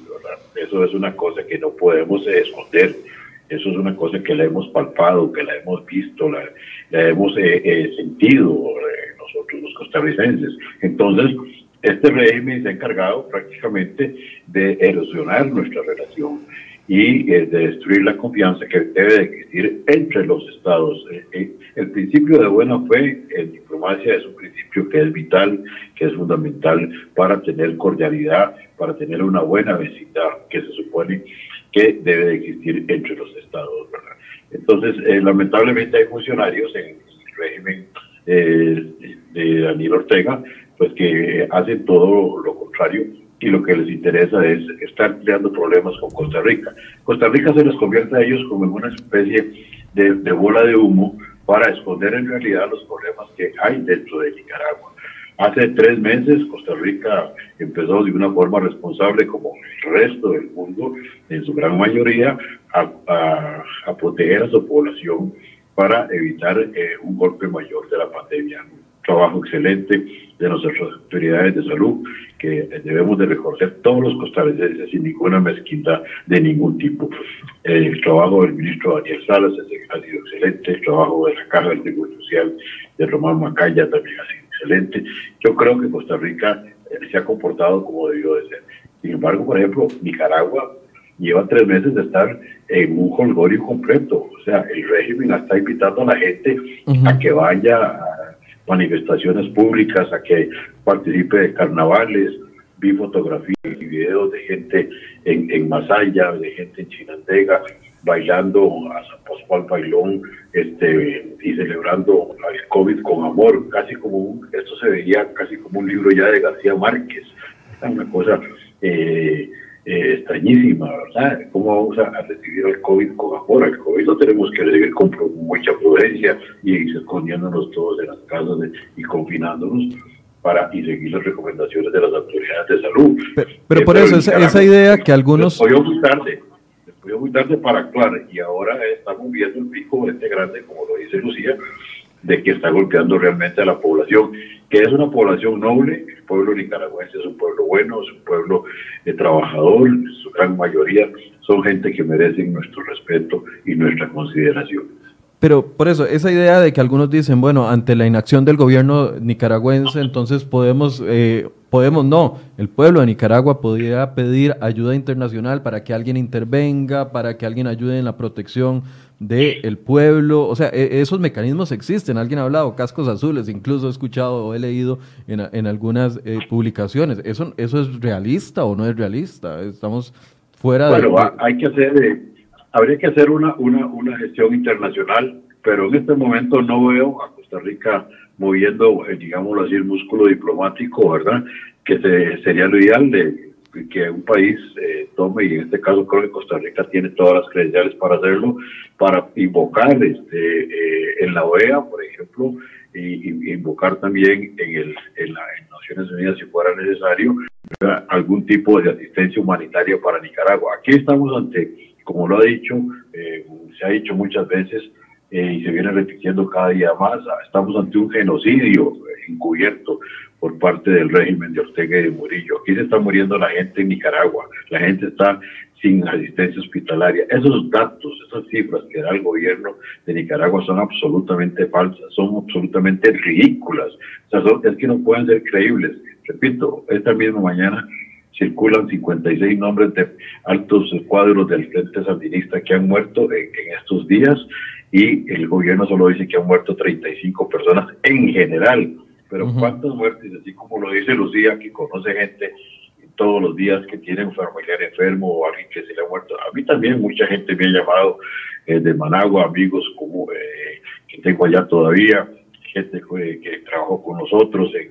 Eso es una cosa que no podemos esconder. Eso es una cosa que la hemos palpado, que la hemos visto, la, hemos eh, sentido nosotros los costarricenses. Entonces, este régimen se ha encargado prácticamente de erosionar nuestra relación y eh, de destruir la confianza que debe de existir entre los estados. Eh, eh, el principio de buena fe en diplomacia es un principio que es vital, que es fundamental para tener cordialidad, para tener una buena vecindad que se supone que debe de existir entre los estados. Entonces, lamentablemente hay funcionarios en el régimen de Daniel Ortega pues que hacen todo lo contrario y lo que les interesa es estar creando problemas con Costa Rica. Costa Rica se les convierte a ellos como en una especie de, bola de humo para esconder en realidad los problemas que hay dentro de Nicaragua. Hace tres meses Costa Rica empezó de una forma responsable, como el resto del mundo, en su gran mayoría, a, proteger a su población para evitar eh, un golpe mayor de la pandemia. Trabajo excelente de nuestras autoridades de salud que debemos de reconocer todos los costarricenses sin ninguna mezquindad de ningún tipo. El trabajo del ministro Daniel Salas ha sido excelente, el trabajo de la Caja del Seguro Social de Román Macaya también ha sido excelente. Yo creo que Costa Rica eh, se ha comportado como debió de ser. Sin embargo, por ejemplo, Nicaragua lleva tres meses de estar en un holgorio completo. O sea, el régimen está invitando a la gente a que vaya a manifestaciones públicas, a que participe de carnavales. Vi fotografías y videos de gente en, en Masaya, de gente en Chinandega, bailando a San Pascual Bailón este, y celebrando el COVID con amor, casi como un, esto se veía casi como un libro ya de García Márquez, una cosa eh, eh, extrañísima, ¿verdad? ¿Cómo vamos a, recibir el COVID con amor? El COVID lo tenemos que recibir con mucha prudencia y escondiéndonos todos en las casas y confinándonos para y seguir las recomendaciones de las autoridades de salud. Pero, por eso, esa, esa idea que algunos... Muy tarde, muy tarde para actuar y ahora estamos viendo el pico este grande, como lo dice Lucía, de que está golpeando realmente a la población, que es una población noble, el pueblo nicaragüense es un pueblo bueno, es un pueblo trabajador, su gran mayoría son gente que merecen nuestro respeto y nuestra consideración. Pero por eso, esa idea de que algunos dicen, bueno, ante la inacción del gobierno nicaragüense, entonces podemos, eh, podemos no, el pueblo de Nicaragua podría pedir ayuda internacional para que alguien intervenga, para que alguien ayude en la protección del pueblo. O sea, e, esos mecanismos existen. Alguien ha hablado, cascos azules, incluso he escuchado o he leído en, en algunas eh, publicaciones. ¿Eso, ¿Eso es realista o no es realista? Estamos fuera de... Bueno, hay que hacer... Eh, habría que hacer una, una, una gestión internacional, pero en este momento no veo a Costa Rica moviendo, eh, digámoslo así, el músculo diplomático, ¿verdad? Que sería lo ideal de que un país eh, tome, y en este caso creo que Costa Rica tiene todas las credenciales para hacerlo, para invocar este, eh, en la OEA, por ejemplo, y, invocar también en, el, en las Naciones Unidas, si fuera necesario, algún tipo de asistencia humanitaria para Nicaragua. Aquí estamos ante como lo ha dicho, eh, se ha dicho muchas veces eh, y se viene repitiendo cada día más, estamos ante un genocidio encubierto por parte del régimen de Ortega y de Murillo. Aquí se está muriendo la gente en Nicaragua, la gente está sin asistencia hospitalaria. Esos datos, esas cifras que da el gobierno de Nicaragua son absolutamente falsas, son absolutamente ridículas. O sea, es que no pueden ser creíbles. Repito, esta misma mañana circulan 56 nombres de altos cuadros del Frente Sandinista que han muerto en, estos días y el gobierno solo dice que han muerto 35 personas en general. Pero ¿cuántas muertes? Así como lo dice Lucía, que conoce gente todos los días que tiene un familiar enfermo o alguien que se le ha muerto. A mí también mucha gente me ha llamado eh, de Managua, amigos como eh, que tengo allá todavía, gente que, que trabajó con nosotros en,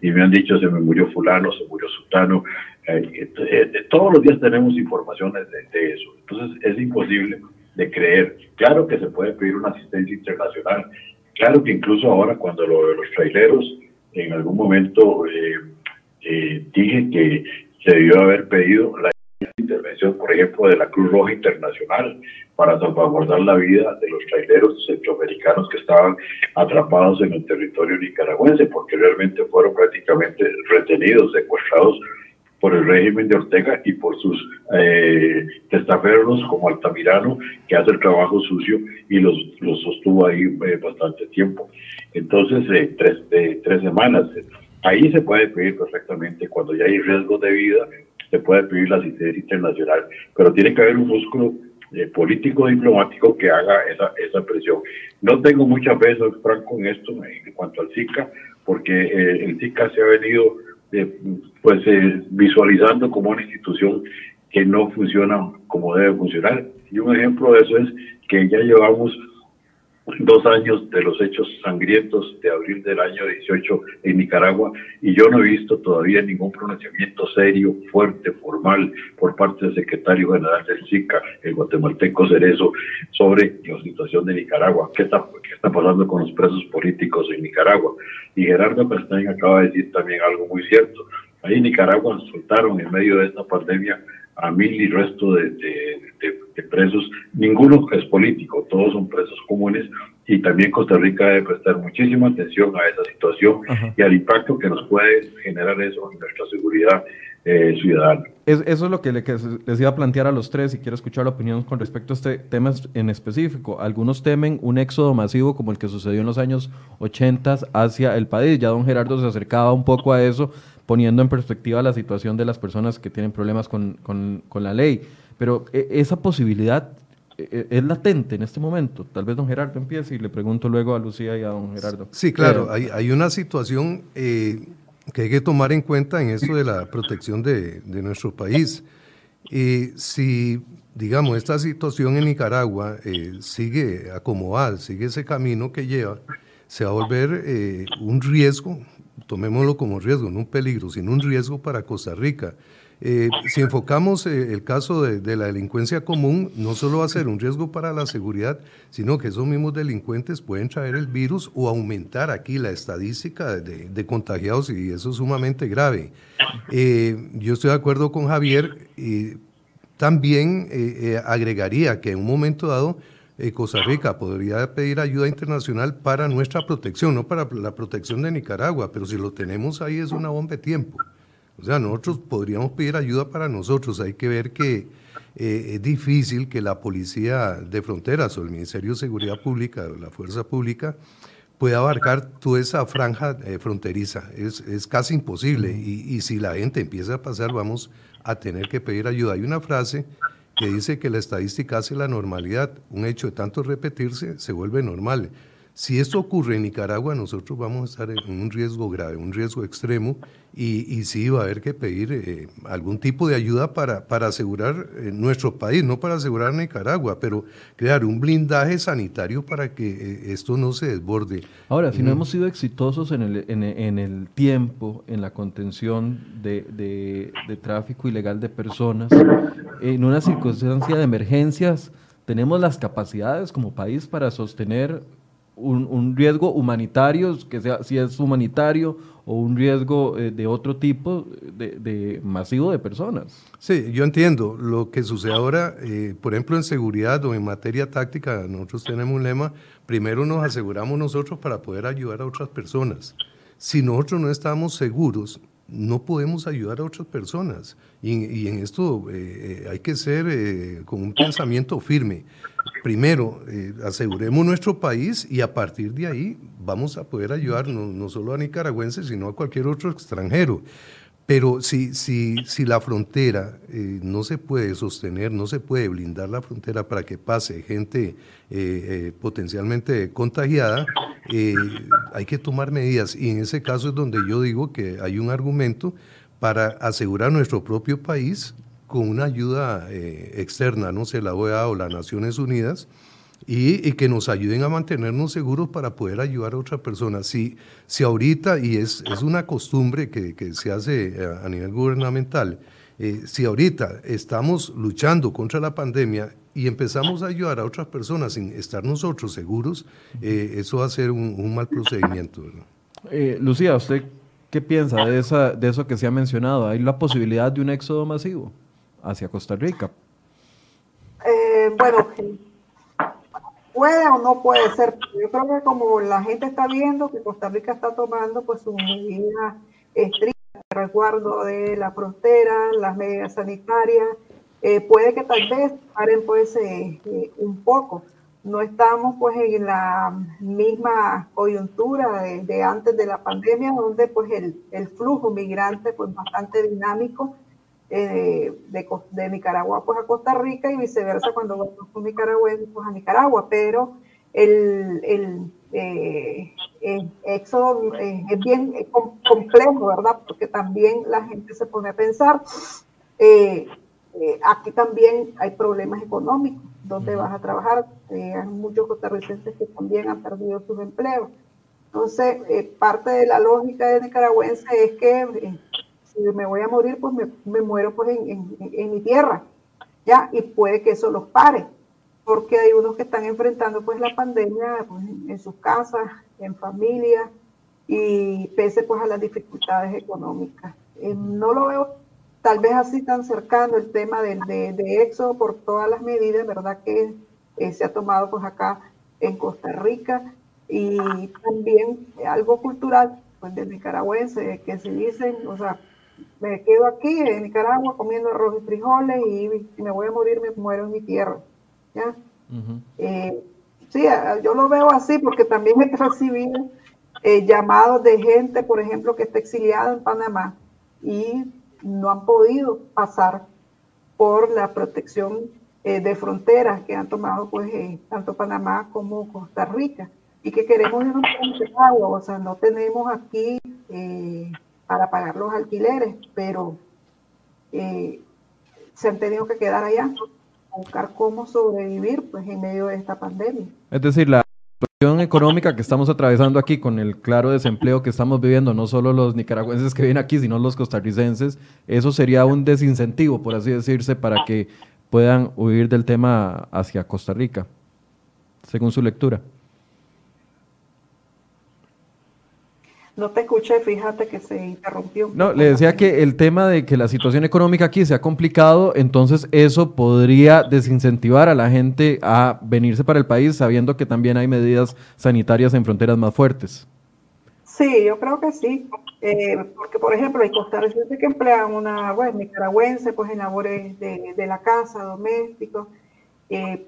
y me han dicho se me murió fulano, se murió sultano. Eh, eh, todos los días tenemos informaciones de, eso. Entonces es imposible de creer. Claro que se puede pedir una asistencia internacional. Claro que incluso ahora cuando lo de los traileros, en algún momento eh, dije que se debió haber pedido la intervención, por ejemplo, de la Cruz Roja Internacional para salvaguardar la vida de los traileros centroamericanos que estaban atrapados en el territorio nicaragüense, porque realmente fueron prácticamente retenidos, secuestrados por el régimen de Ortega y por sus eh, testaferros como Altamirano, que hace el trabajo sucio y los, los sostuvo ahí eh, bastante tiempo. Entonces, eh, tres, tres semanas. Ahí se puede pedir perfectamente cuando ya hay riesgo de vida, se puede pedir la asistencia internacional, pero tiene que haber un músculo eh, político diplomático que haga esa, esa presión. No tengo mucha fe, franco, en esto en cuanto al SICA, porque eh, el SICA se ha venido eh, pues visualizando como una institución que no funciona como debe funcionar. Y un ejemplo de eso es que ya llevamos dos años de los hechos sangrientos de abril del año 18 en Nicaragua y yo no he visto todavía ningún pronunciamiento serio, fuerte, formal por parte del secretario general del SICA, el guatemalteco Cerezo, sobre la situación de Nicaragua, qué está, qué está pasando con los presos políticos en Nicaragua. Y Gerardo Castaño acaba de decir también algo muy cierto. Ahí en Nicaragua soltaron en medio de esta pandemia a mil y resto de, presos. Ninguno es político, todos son presos comunes y también Costa Rica debe prestar muchísima atención a esa situación y al impacto que nos puede generar eso en nuestra seguridad eh, ciudadana. eso es lo que, les iba a plantear a los tres y quiero escuchar la opinión con respecto a este tema en específico. Algunos temen un éxodo masivo como el que sucedió en los años 80 hacia el país. Ya don Gerardo se acercaba un poco a eso, poniendo en perspectiva la situación de las personas que tienen problemas con, con, la ley. Pero e, esa posibilidad e, e, es latente en este momento. Tal vez don Gerardo empiece y le pregunto luego a Lucía y a don Gerardo. Sí, claro, eh, hay, hay, una situación eh, que hay que tomar en cuenta en esto de la protección de, de nuestro país. Y si, digamos, esta situación en Nicaragua eh, sigue acomodada, sigue ese camino que lleva, se va a volver eh, un riesgo, tomémoslo como riesgo, no un peligro, sino un riesgo para Costa Rica. Eh, si enfocamos eh, el caso de, la delincuencia común, no solo va a ser un riesgo para la seguridad, sino que esos mismos delincuentes pueden traer el virus o aumentar aquí la estadística de, contagiados y eso es sumamente grave. Eh, yo estoy de acuerdo con Javier y también agregaría que en un momento dado Costa Rica podría pedir ayuda internacional para nuestra protección, no para la protección de Nicaragua, pero si lo tenemos ahí es una bomba de tiempo. O sea, nosotros podríamos pedir ayuda para nosotros. Hay que ver que eh, es difícil que la Policía de Fronteras o el Ministerio de Seguridad Pública o la Fuerza Pública pueda abarcar toda esa franja eh, fronteriza. Es, es, casi imposible. Y, y, si la gente empieza a pasar, vamos a tener que pedir ayuda. Hay una frase que dice que la estadística hace la normalidad. Un hecho de tanto repetirse se vuelve normal. Si esto ocurre en Nicaragua, nosotros vamos a estar en un riesgo grave, un riesgo extremo, y, y sí va a haber que pedir eh, algún tipo de ayuda para, para asegurar eh, nuestro país, no para asegurar Nicaragua, pero crear un blindaje sanitario para que eh, esto no se desborde. Ahora, si no hemos sido exitosos en el, en, en el tiempo, en la contención de, de, de tráfico ilegal de personas, en una circunstancia de emergencias, tenemos las capacidades como país para sostener un, riesgo humanitario, que sea si es humanitario o un riesgo eh, de otro tipo de, masivo de personas. Sí, yo entiendo. Lo que sucede ahora, eh, por ejemplo, en seguridad o en materia táctica, nosotros tenemos un lema, primero nos aseguramos nosotros para poder ayudar a otras personas. Si nosotros no estamos seguros, no podemos ayudar a otras personas. Y, en esto eh, hay que ser con un pensamiento firme primero, eh, aseguremos nuestro país y a partir de ahí vamos a poder ayudar no, solo a nicaragüenses, sino a cualquier otro extranjero. Pero si, si, si la frontera eh, no se puede sostener, no se puede blindar la frontera para que pase gente eh, potencialmente contagiada, hay que tomar medidas. Y en ese caso es donde yo digo que hay un argumento para asegurar nuestro propio país con una ayuda eh, externa, no sé, la OEA o las Naciones Unidas, y, que nos ayuden a mantenernos seguros para poder ayudar a otras personas. Si, si ahorita, y es, es una costumbre que, que, se hace eh, a, nivel gubernamental, eh, si ahorita estamos luchando contra la pandemia y empezamos a ayudar a otras personas sin estar nosotros seguros, eso va a ser un, mal procedimiento. Lucía, ¿usted qué piensa de, esa, de eso que se ha mencionado? ¿Hay la posibilidad de un éxodo masivo? Hacia Costa Rica? Eh, bueno, puede o no puede ser. Yo creo que como la gente está viendo que Costa Rica está tomando pues sus medidas estrictas de resguardo de la frontera, las medidas sanitarias, eh, puede que tal vez paren pues eh, un poco. No estamos pues en la misma coyuntura de, antes de la pandemia, donde pues el, el flujo migrante pues bastante dinámico eh, de, de, Nicaragua pues a Costa Rica y viceversa cuando vamos con nicaragüenses pues a Nicaragua, pero el, el, eh, éxodo eh, es bien complejo, ¿verdad? Porque también la gente se pone a pensar, aquí también hay problemas económicos, ¿dónde vas a trabajar? hay muchos costarricenses que también han perdido sus empleos. Entonces, parte de la lógica de nicaragüense es que si me voy a morir, pues me, muero pues en, mi tierra, ¿ya? Y puede que eso los pare, porque hay unos que están enfrentando pues la pandemia pues, en sus casas, en familia, y pese pues a las dificultades económicas. Eh, no lo veo tal vez así tan cercano el tema de, de, éxodo por todas las medidas, ¿verdad? Que eh, se ha tomado pues acá en Costa Rica y también algo cultural pues del nicaragüense que se dicen, o sea, me quedo aquí en Nicaragua comiendo arroz y frijoles y si me voy a morir me muero en mi tierra, ¿ya? Eh, sí, yo lo veo así porque también he recibido eh, llamados de gente, por ejemplo, que está exiliada en Panamá y no han podido pasar por la protección eh, de fronteras que han tomado pues tanto Panamá como Costa Rica y que queremos irnos agua, o sea, no tenemos aquí para pagar los alquileres, pero se han tenido que quedar allá buscar cómo sobrevivir pues en medio de esta pandemia. Es decir, la situación económica que estamos atravesando aquí con el claro desempleo que estamos viviendo, no solo los nicaragüenses que vienen aquí, sino los costarricenses, eso sería un desincentivo, por así decirse, para que puedan huir del tema hacia Costa Rica, según su lectura. No te escuché, fíjate que se interrumpió. No, le decía que el tema de que la situación económica aquí se ha complicado, entonces eso podría desincentivar a la gente a venirse para el país sabiendo que también hay medidas sanitarias en fronteras más fuertes. Sí, yo creo que sí, eh, porque por ejemplo hay costarricenses que emplean una, bueno, nicaragüense pues en labores de, de la casa, domésticos, eh,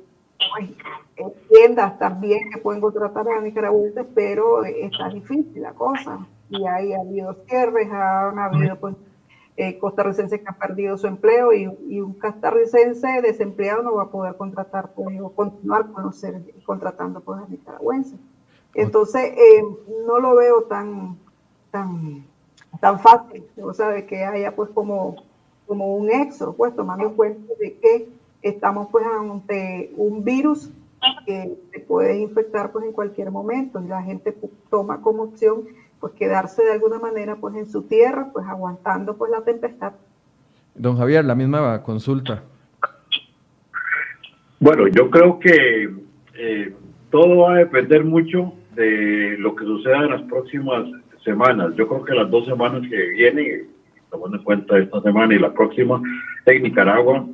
tiendas también que pueden contratar a nicaragüenses, pero está difícil la cosa. Y ahí ha habido cierres, han habido pues, eh, costarricenses que han perdido su empleo y, un costarricense desempleado no va a poder contratar pues, o continuar con los contratando pues, a nicaragüenses. Entonces, eh, no lo veo tan, tan, tan fácil, o sea, de que haya pues como, como un éxodo, pues tomando en cuenta de que estamos pues ante un virus que se puede infectar pues en cualquier momento y la gente toma como opción pues quedarse de alguna manera pues en su tierra pues aguantando pues la tempestad. Don Javier, la misma consulta. Bueno, yo creo que eh, todo va a depender mucho de lo que suceda en las próximas semanas. Yo creo que las dos semanas que vienen, tomando en cuenta esta semana y la próxima, en Nicaragua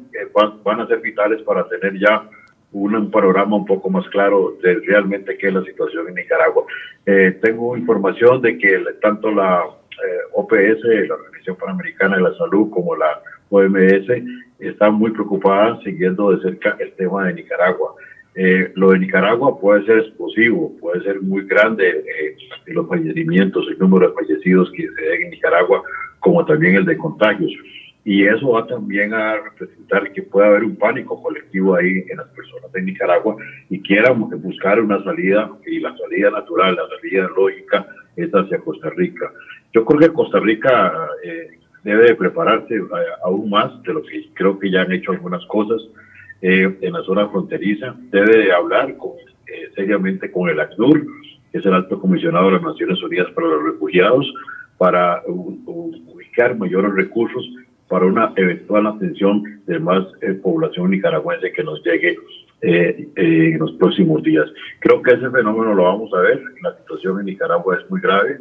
van, a ser vitales para tener ya un, panorama un poco más claro de realmente qué es la situación en Nicaragua. Eh, tengo información de que tanto la eh, OPS, la Organización Panamericana de la Salud, como la OMS están muy preocupadas siguiendo de cerca el tema de Nicaragua. Eh, lo de Nicaragua puede ser explosivo, puede ser muy grande los fallecimientos, el número de fallecidos que se den en Nicaragua, como también el de contagios y eso va también a representar que puede haber un pánico colectivo ahí en las personas de Nicaragua y quieran buscar una salida y la salida natural, la salida lógica es hacia Costa Rica. Yo creo que Costa Rica eh, debe prepararse eh, aún más de lo que creo que ya han hecho algunas cosas eh, en la zona fronteriza, debe de hablar con, seriamente con el ACNUR, que es el alto comisionado de las Naciones Unidas para los Refugiados, para ubicar mayores recursos para una eventual atención de más eh, población nicaragüense que nos llegue eh, eh, en los próximos días. Creo que ese fenómeno lo vamos a ver. La situación en Nicaragua es muy grave.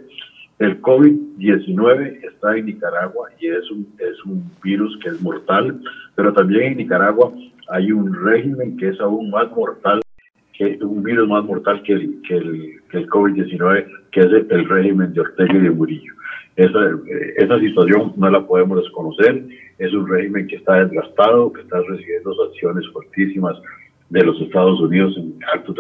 El COVID-19 está en Nicaragua y es un, es un virus que es mortal, pero también en Nicaragua hay un régimen que es aún más mortal, que un virus más mortal que el, que el, que el COVID-19, que es el régimen de Ortega y de Murillo. Esa, eh, esa situación no la podemos desconocer. Es un régimen que está desgastado, que está recibiendo sanciones fuertísimas de los Estados Unidos en altos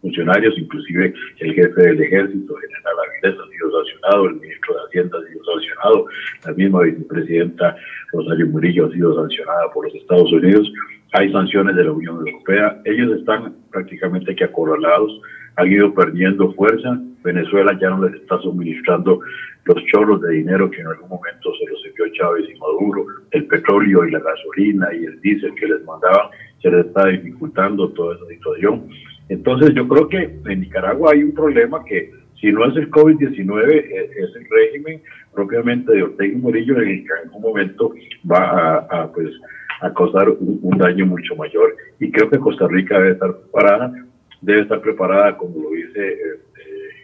funcionarios, inclusive el jefe del ejército, general Avilés, ha sido sancionado, el ministro de Hacienda ha sido sancionado, la misma vicepresidenta Rosario Murillo ha sido sancionada por los Estados Unidos. Hay sanciones de la Unión Europea. Ellos están prácticamente que acorralados, han ido perdiendo fuerza. Venezuela ya no les está suministrando los chorros de dinero que en algún momento se los envió Chávez y Maduro, el petróleo y la gasolina y el diésel que les mandaban, se les está dificultando toda esa situación. Entonces yo creo que en Nicaragua hay un problema que si no es el COVID-19, es el régimen propiamente de Ortega y Murillo en algún momento va a, pues, a causar un, daño mucho mayor. Y creo que Costa Rica debe estar preparada, debe estar preparada, como lo dice eh,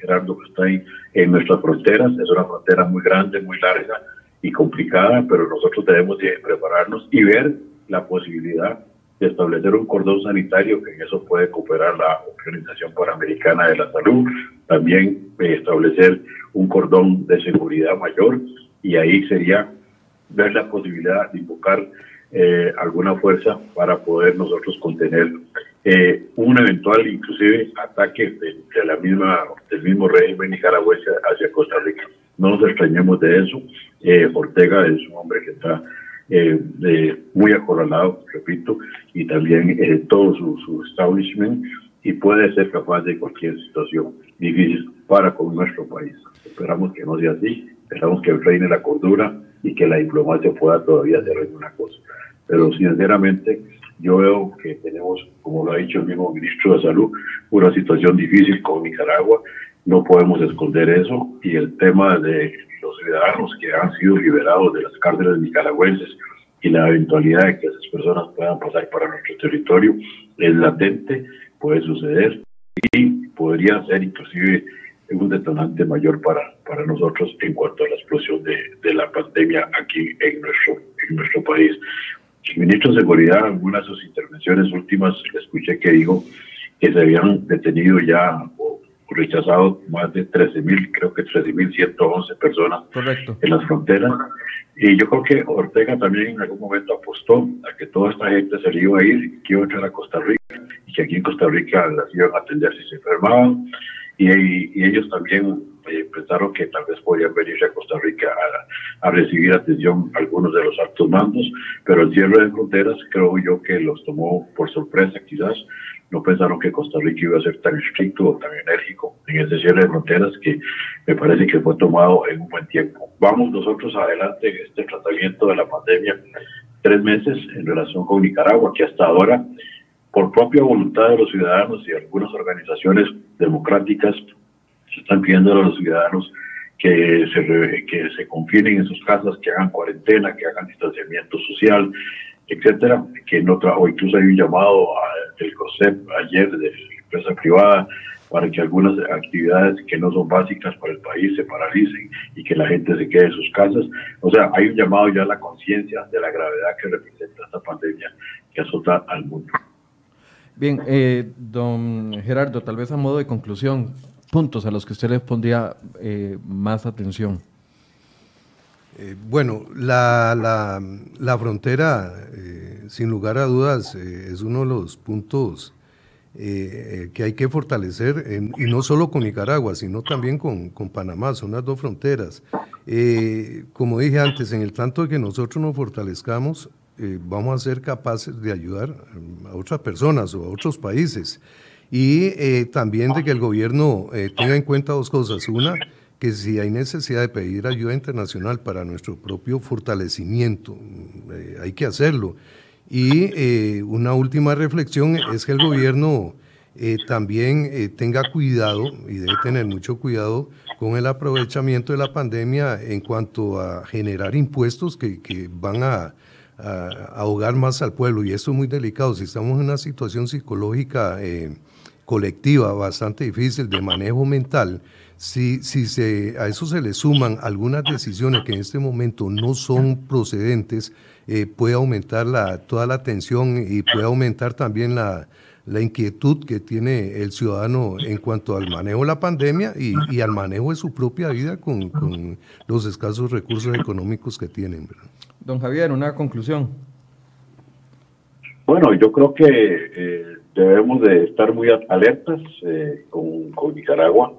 Gerardo, que está ahí en nuestras fronteras. Es una frontera muy grande, muy larga, y complicada, pero nosotros debemos de prepararnos y ver la posibilidad de establecer un cordón sanitario, que en eso puede cooperar la Organización Panamericana de la Salud, también eh, establecer un cordón de seguridad mayor y ahí sería ver la posibilidad de invocar eh, alguna fuerza para poder nosotros contener eh, un eventual inclusive ataque de, la misma del mismo régimen nicaragüense hacia Costa Rica. No nos extrañemos de eso. Eh, Ortega es un hombre que está muy acorralado, repito, y también todo su, su establishment y puede ser capaz de cualquier situación difícil para con nuestro país. Esperamos que no sea así, esperamos que reine la cordura y que la diplomacia pueda todavía hacer alguna cosa. Pero sinceramente yo veo que tenemos, como lo ha dicho el mismo ministro de Salud, una situación difícil con Nicaragua. No podemos esconder eso. Y el tema de los ciudadanos que han sido liberados de las cárceles nicaragüenses y la eventualidad de que esas personas puedan pasar para nuestro territorio es latente, puede suceder y podría ser inclusive un detonante mayor para, para nosotros en cuanto a la explosión de, de la pandemia aquí en nuestro, en nuestro país. El ministro de Seguridad, en algunas de sus intervenciones últimas, le escuché que dijo que se habían detenido ya o rechazado más de 13.000, creo que 13.111 personas en las fronteras. Y yo creo que Ortega también en algún momento apostó a que toda esta gente se le iba a ir, que iba a entrar a Costa Rica y que aquí en Costa Rica las iban a atender si se enfermaban. Y, y ellos también eh, pensaron que tal vez podían venir a Costa Rica a, recibir atención algunos de los altos mandos, pero el cierre de fronteras creo yo que los tomó por sorpresa quizás. No pensaron que Costa Rica iba a ser tan estricto o tan enérgico en ese cierre de fronteras que me parece que fue tomado en un buen tiempo. Vamos nosotros adelante en este tratamiento de la pandemia tres meses en relación con Nicaragua, que hasta ahora, por propia voluntad de los ciudadanos y algunas organizaciones democráticas, se están pidiendo a los ciudadanos que se, que se confinen en sus casas, que hagan cuarentena, que hagan distanciamiento social, etcétera, que no o incluso hay un llamado del COSEP ayer de la empresa privada para que algunas actividades que no son básicas para el país se paralicen y que la gente se quede en sus casas. O sea, hay un llamado ya a la conciencia de la gravedad que representa esta pandemia que azota al mundo. Bien, eh, don Gerardo, tal vez a modo de conclusión, puntos a los que usted le pondría eh, más atención? Eh, bueno, la, la, frontera, eh, sin lugar a dudas, es uno de los puntos que hay que fortalecer, y no solo con Nicaragua, sino también con, con Panamá, son las dos fronteras. como dije antes, en el tanto que nosotros nos fortalezcamos, vamos a ser capaces de ayudar a otras personas o a otros países y eh, también de que el gobierno eh, tenga en cuenta dos cosas. Una, que si hay necesidad de pedir ayuda internacional para nuestro propio fortalecimiento, eh, hay que hacerlo. Y una última reflexión es que el gobierno también tenga cuidado, y debe tener mucho cuidado, con el aprovechamiento de la pandemia en cuanto a generar impuestos que, que van a, a, ahogar más al pueblo. Y esto es muy delicado. Si estamos en una situación psicológica colectiva bastante difícil de manejo mental, si, si se, a eso se le suman algunas decisiones que en este momento no son procedentes, eh, puede aumentar la, toda la tensión y puede aumentar también la, la, inquietud que tiene el ciudadano en cuanto al manejo de la pandemia y, y al manejo de su propia vida con, con, los escasos recursos económicos que tienen. Don Javier, una conclusión. Bueno, yo creo que eh, debemos de estar muy alertas eh, con, con, Nicaragua,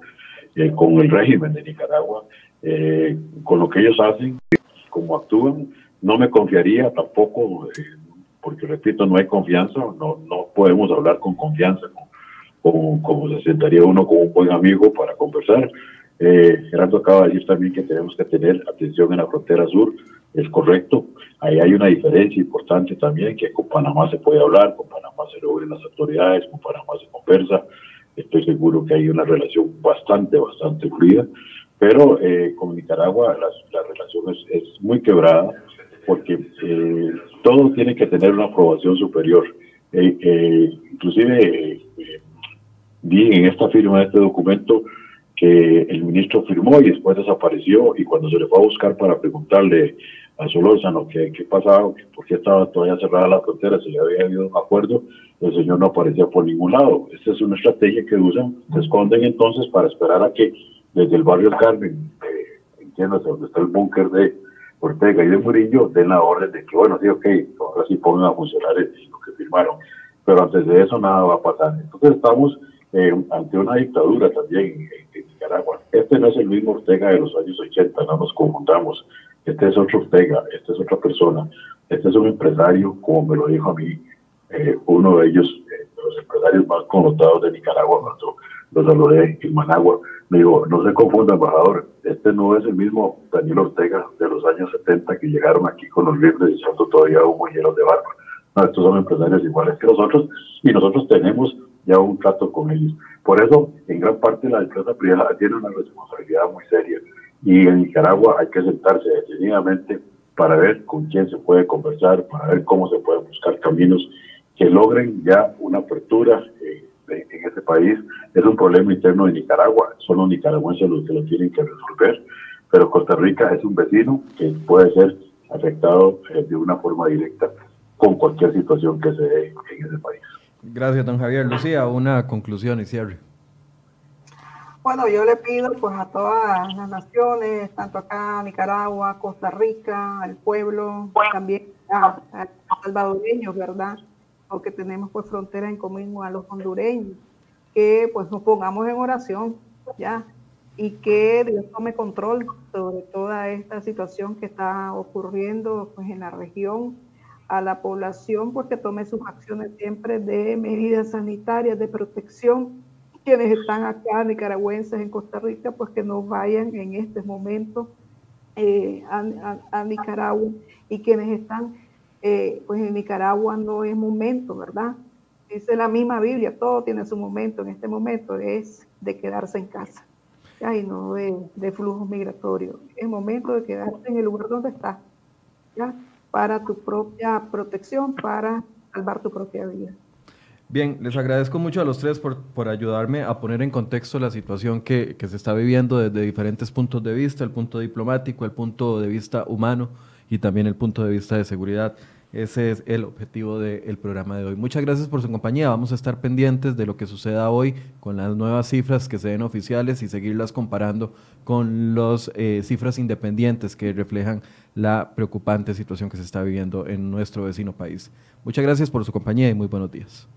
eh, con el régimen de Nicaragua, eh, con lo que ellos hacen, cómo actúan. No me confiaría tampoco, porque repito, no hay confianza, no, no podemos hablar con confianza, como, como se sentaría uno con un buen amigo para conversar. Gerardo acaba de decir también que tenemos que tener atención en la frontera sur, es correcto. Ahí hay una diferencia importante también, que con Panamá se puede hablar, con Panamá se reúnen las autoridades, con Panamá se conversa. Estoy seguro que hay una relación bastante, bastante fluida, pero eh, con Nicaragua la, relación es, muy quebrada porque eh, todo tiene que tener una aprobación superior. Eh, inclusive vi en esta firma de este documento que el ministro firmó y después desapareció y cuando se le fue a buscar para preguntarle a Solórzano qué, qué pasaba, por qué estaba todavía cerrada la frontera, si le había habido un acuerdo, el señor no aparecía por ningún lado. Esta es una estrategia que usan, se esconden entonces para esperar a que desde el barrio Carmen, eh, entiéndase, donde está el búnker de Ortega y de Murillo, den la orden de que, bueno, sí, ok, ahora sí pongan a funcionar lo que firmaron. Pero antes de eso nada va a pasar. Entonces estamos eh, ante una dictadura también en, en, Nicaragua. Este no es el mismo Ortega de los años 80, no nos confundamos. Este es otro Ortega, esta es otra persona. Este es un empresario, como me lo dijo a mí, eh, uno de ellos, eh, los empresarios más connotados de Nicaragua, cuando lo saludé en Managua. Me dijo, no se confunda, embajador, este no es el mismo Daniel Ortega de los años 70 que llegaron aquí con los rifles echando todavía humo lleno de barco. No, estos son empresarios iguales que nosotros y nosotros tenemos ya un trato con ellos. Por eso, en gran parte, la empresa privada tiene una responsabilidad muy seria. Y en Nicaragua hay que sentarse detenidamente para ver con quién se puede conversar, para ver cómo se pueden buscar caminos que logren ya una apertura eh, en ese país. Es un problema interno de Nicaragua, son los nicaragüenses los que lo tienen que resolver, pero Costa Rica es un vecino que puede ser afectado eh, de una forma directa con cualquier situación que se dé en ese país. Gracias, don Javier. Lucía, una conclusión y cierre. Bueno, yo le pido pues a todas las naciones, tanto acá, Nicaragua, Costa Rica, al pueblo, también a, a salvadoreños, ¿verdad? Porque tenemos pues frontera en común a los hondureños, que pues nos pongamos en oración, ¿ya? Y que Dios tome control sobre toda esta situación que está ocurriendo pues en la región a la población porque tome sus acciones siempre de medidas sanitarias, de protección. Quienes están acá, nicaragüenses en Costa Rica, pues que no vayan en este momento eh, a, Nicaragua. Y quienes están, eh, pues en Nicaragua no es momento, ¿verdad? Dice la misma Biblia, todo tiene su momento. En este momento es de quedarse en casa, ¿ya? y no de, de flujos migratorios. Es momento de quedarse en el lugar donde está. ¿ya? para tu propia protección, para salvar tu propia vida. Bien, les agradezco mucho a los tres por, ayudarme a poner en contexto la situación que, que, se está viviendo desde diferentes puntos de vista, el punto diplomático, el punto de vista humano y también el punto de vista de seguridad. Ese es el objetivo del programa de hoy. Muchas gracias por su compañía. Vamos a estar pendientes de lo que suceda hoy con las nuevas cifras que se den oficiales y seguirlas comparando con las eh, cifras independientes que reflejan la preocupante situación que se está viviendo en nuestro vecino país. Muchas gracias por su compañía y muy buenos días.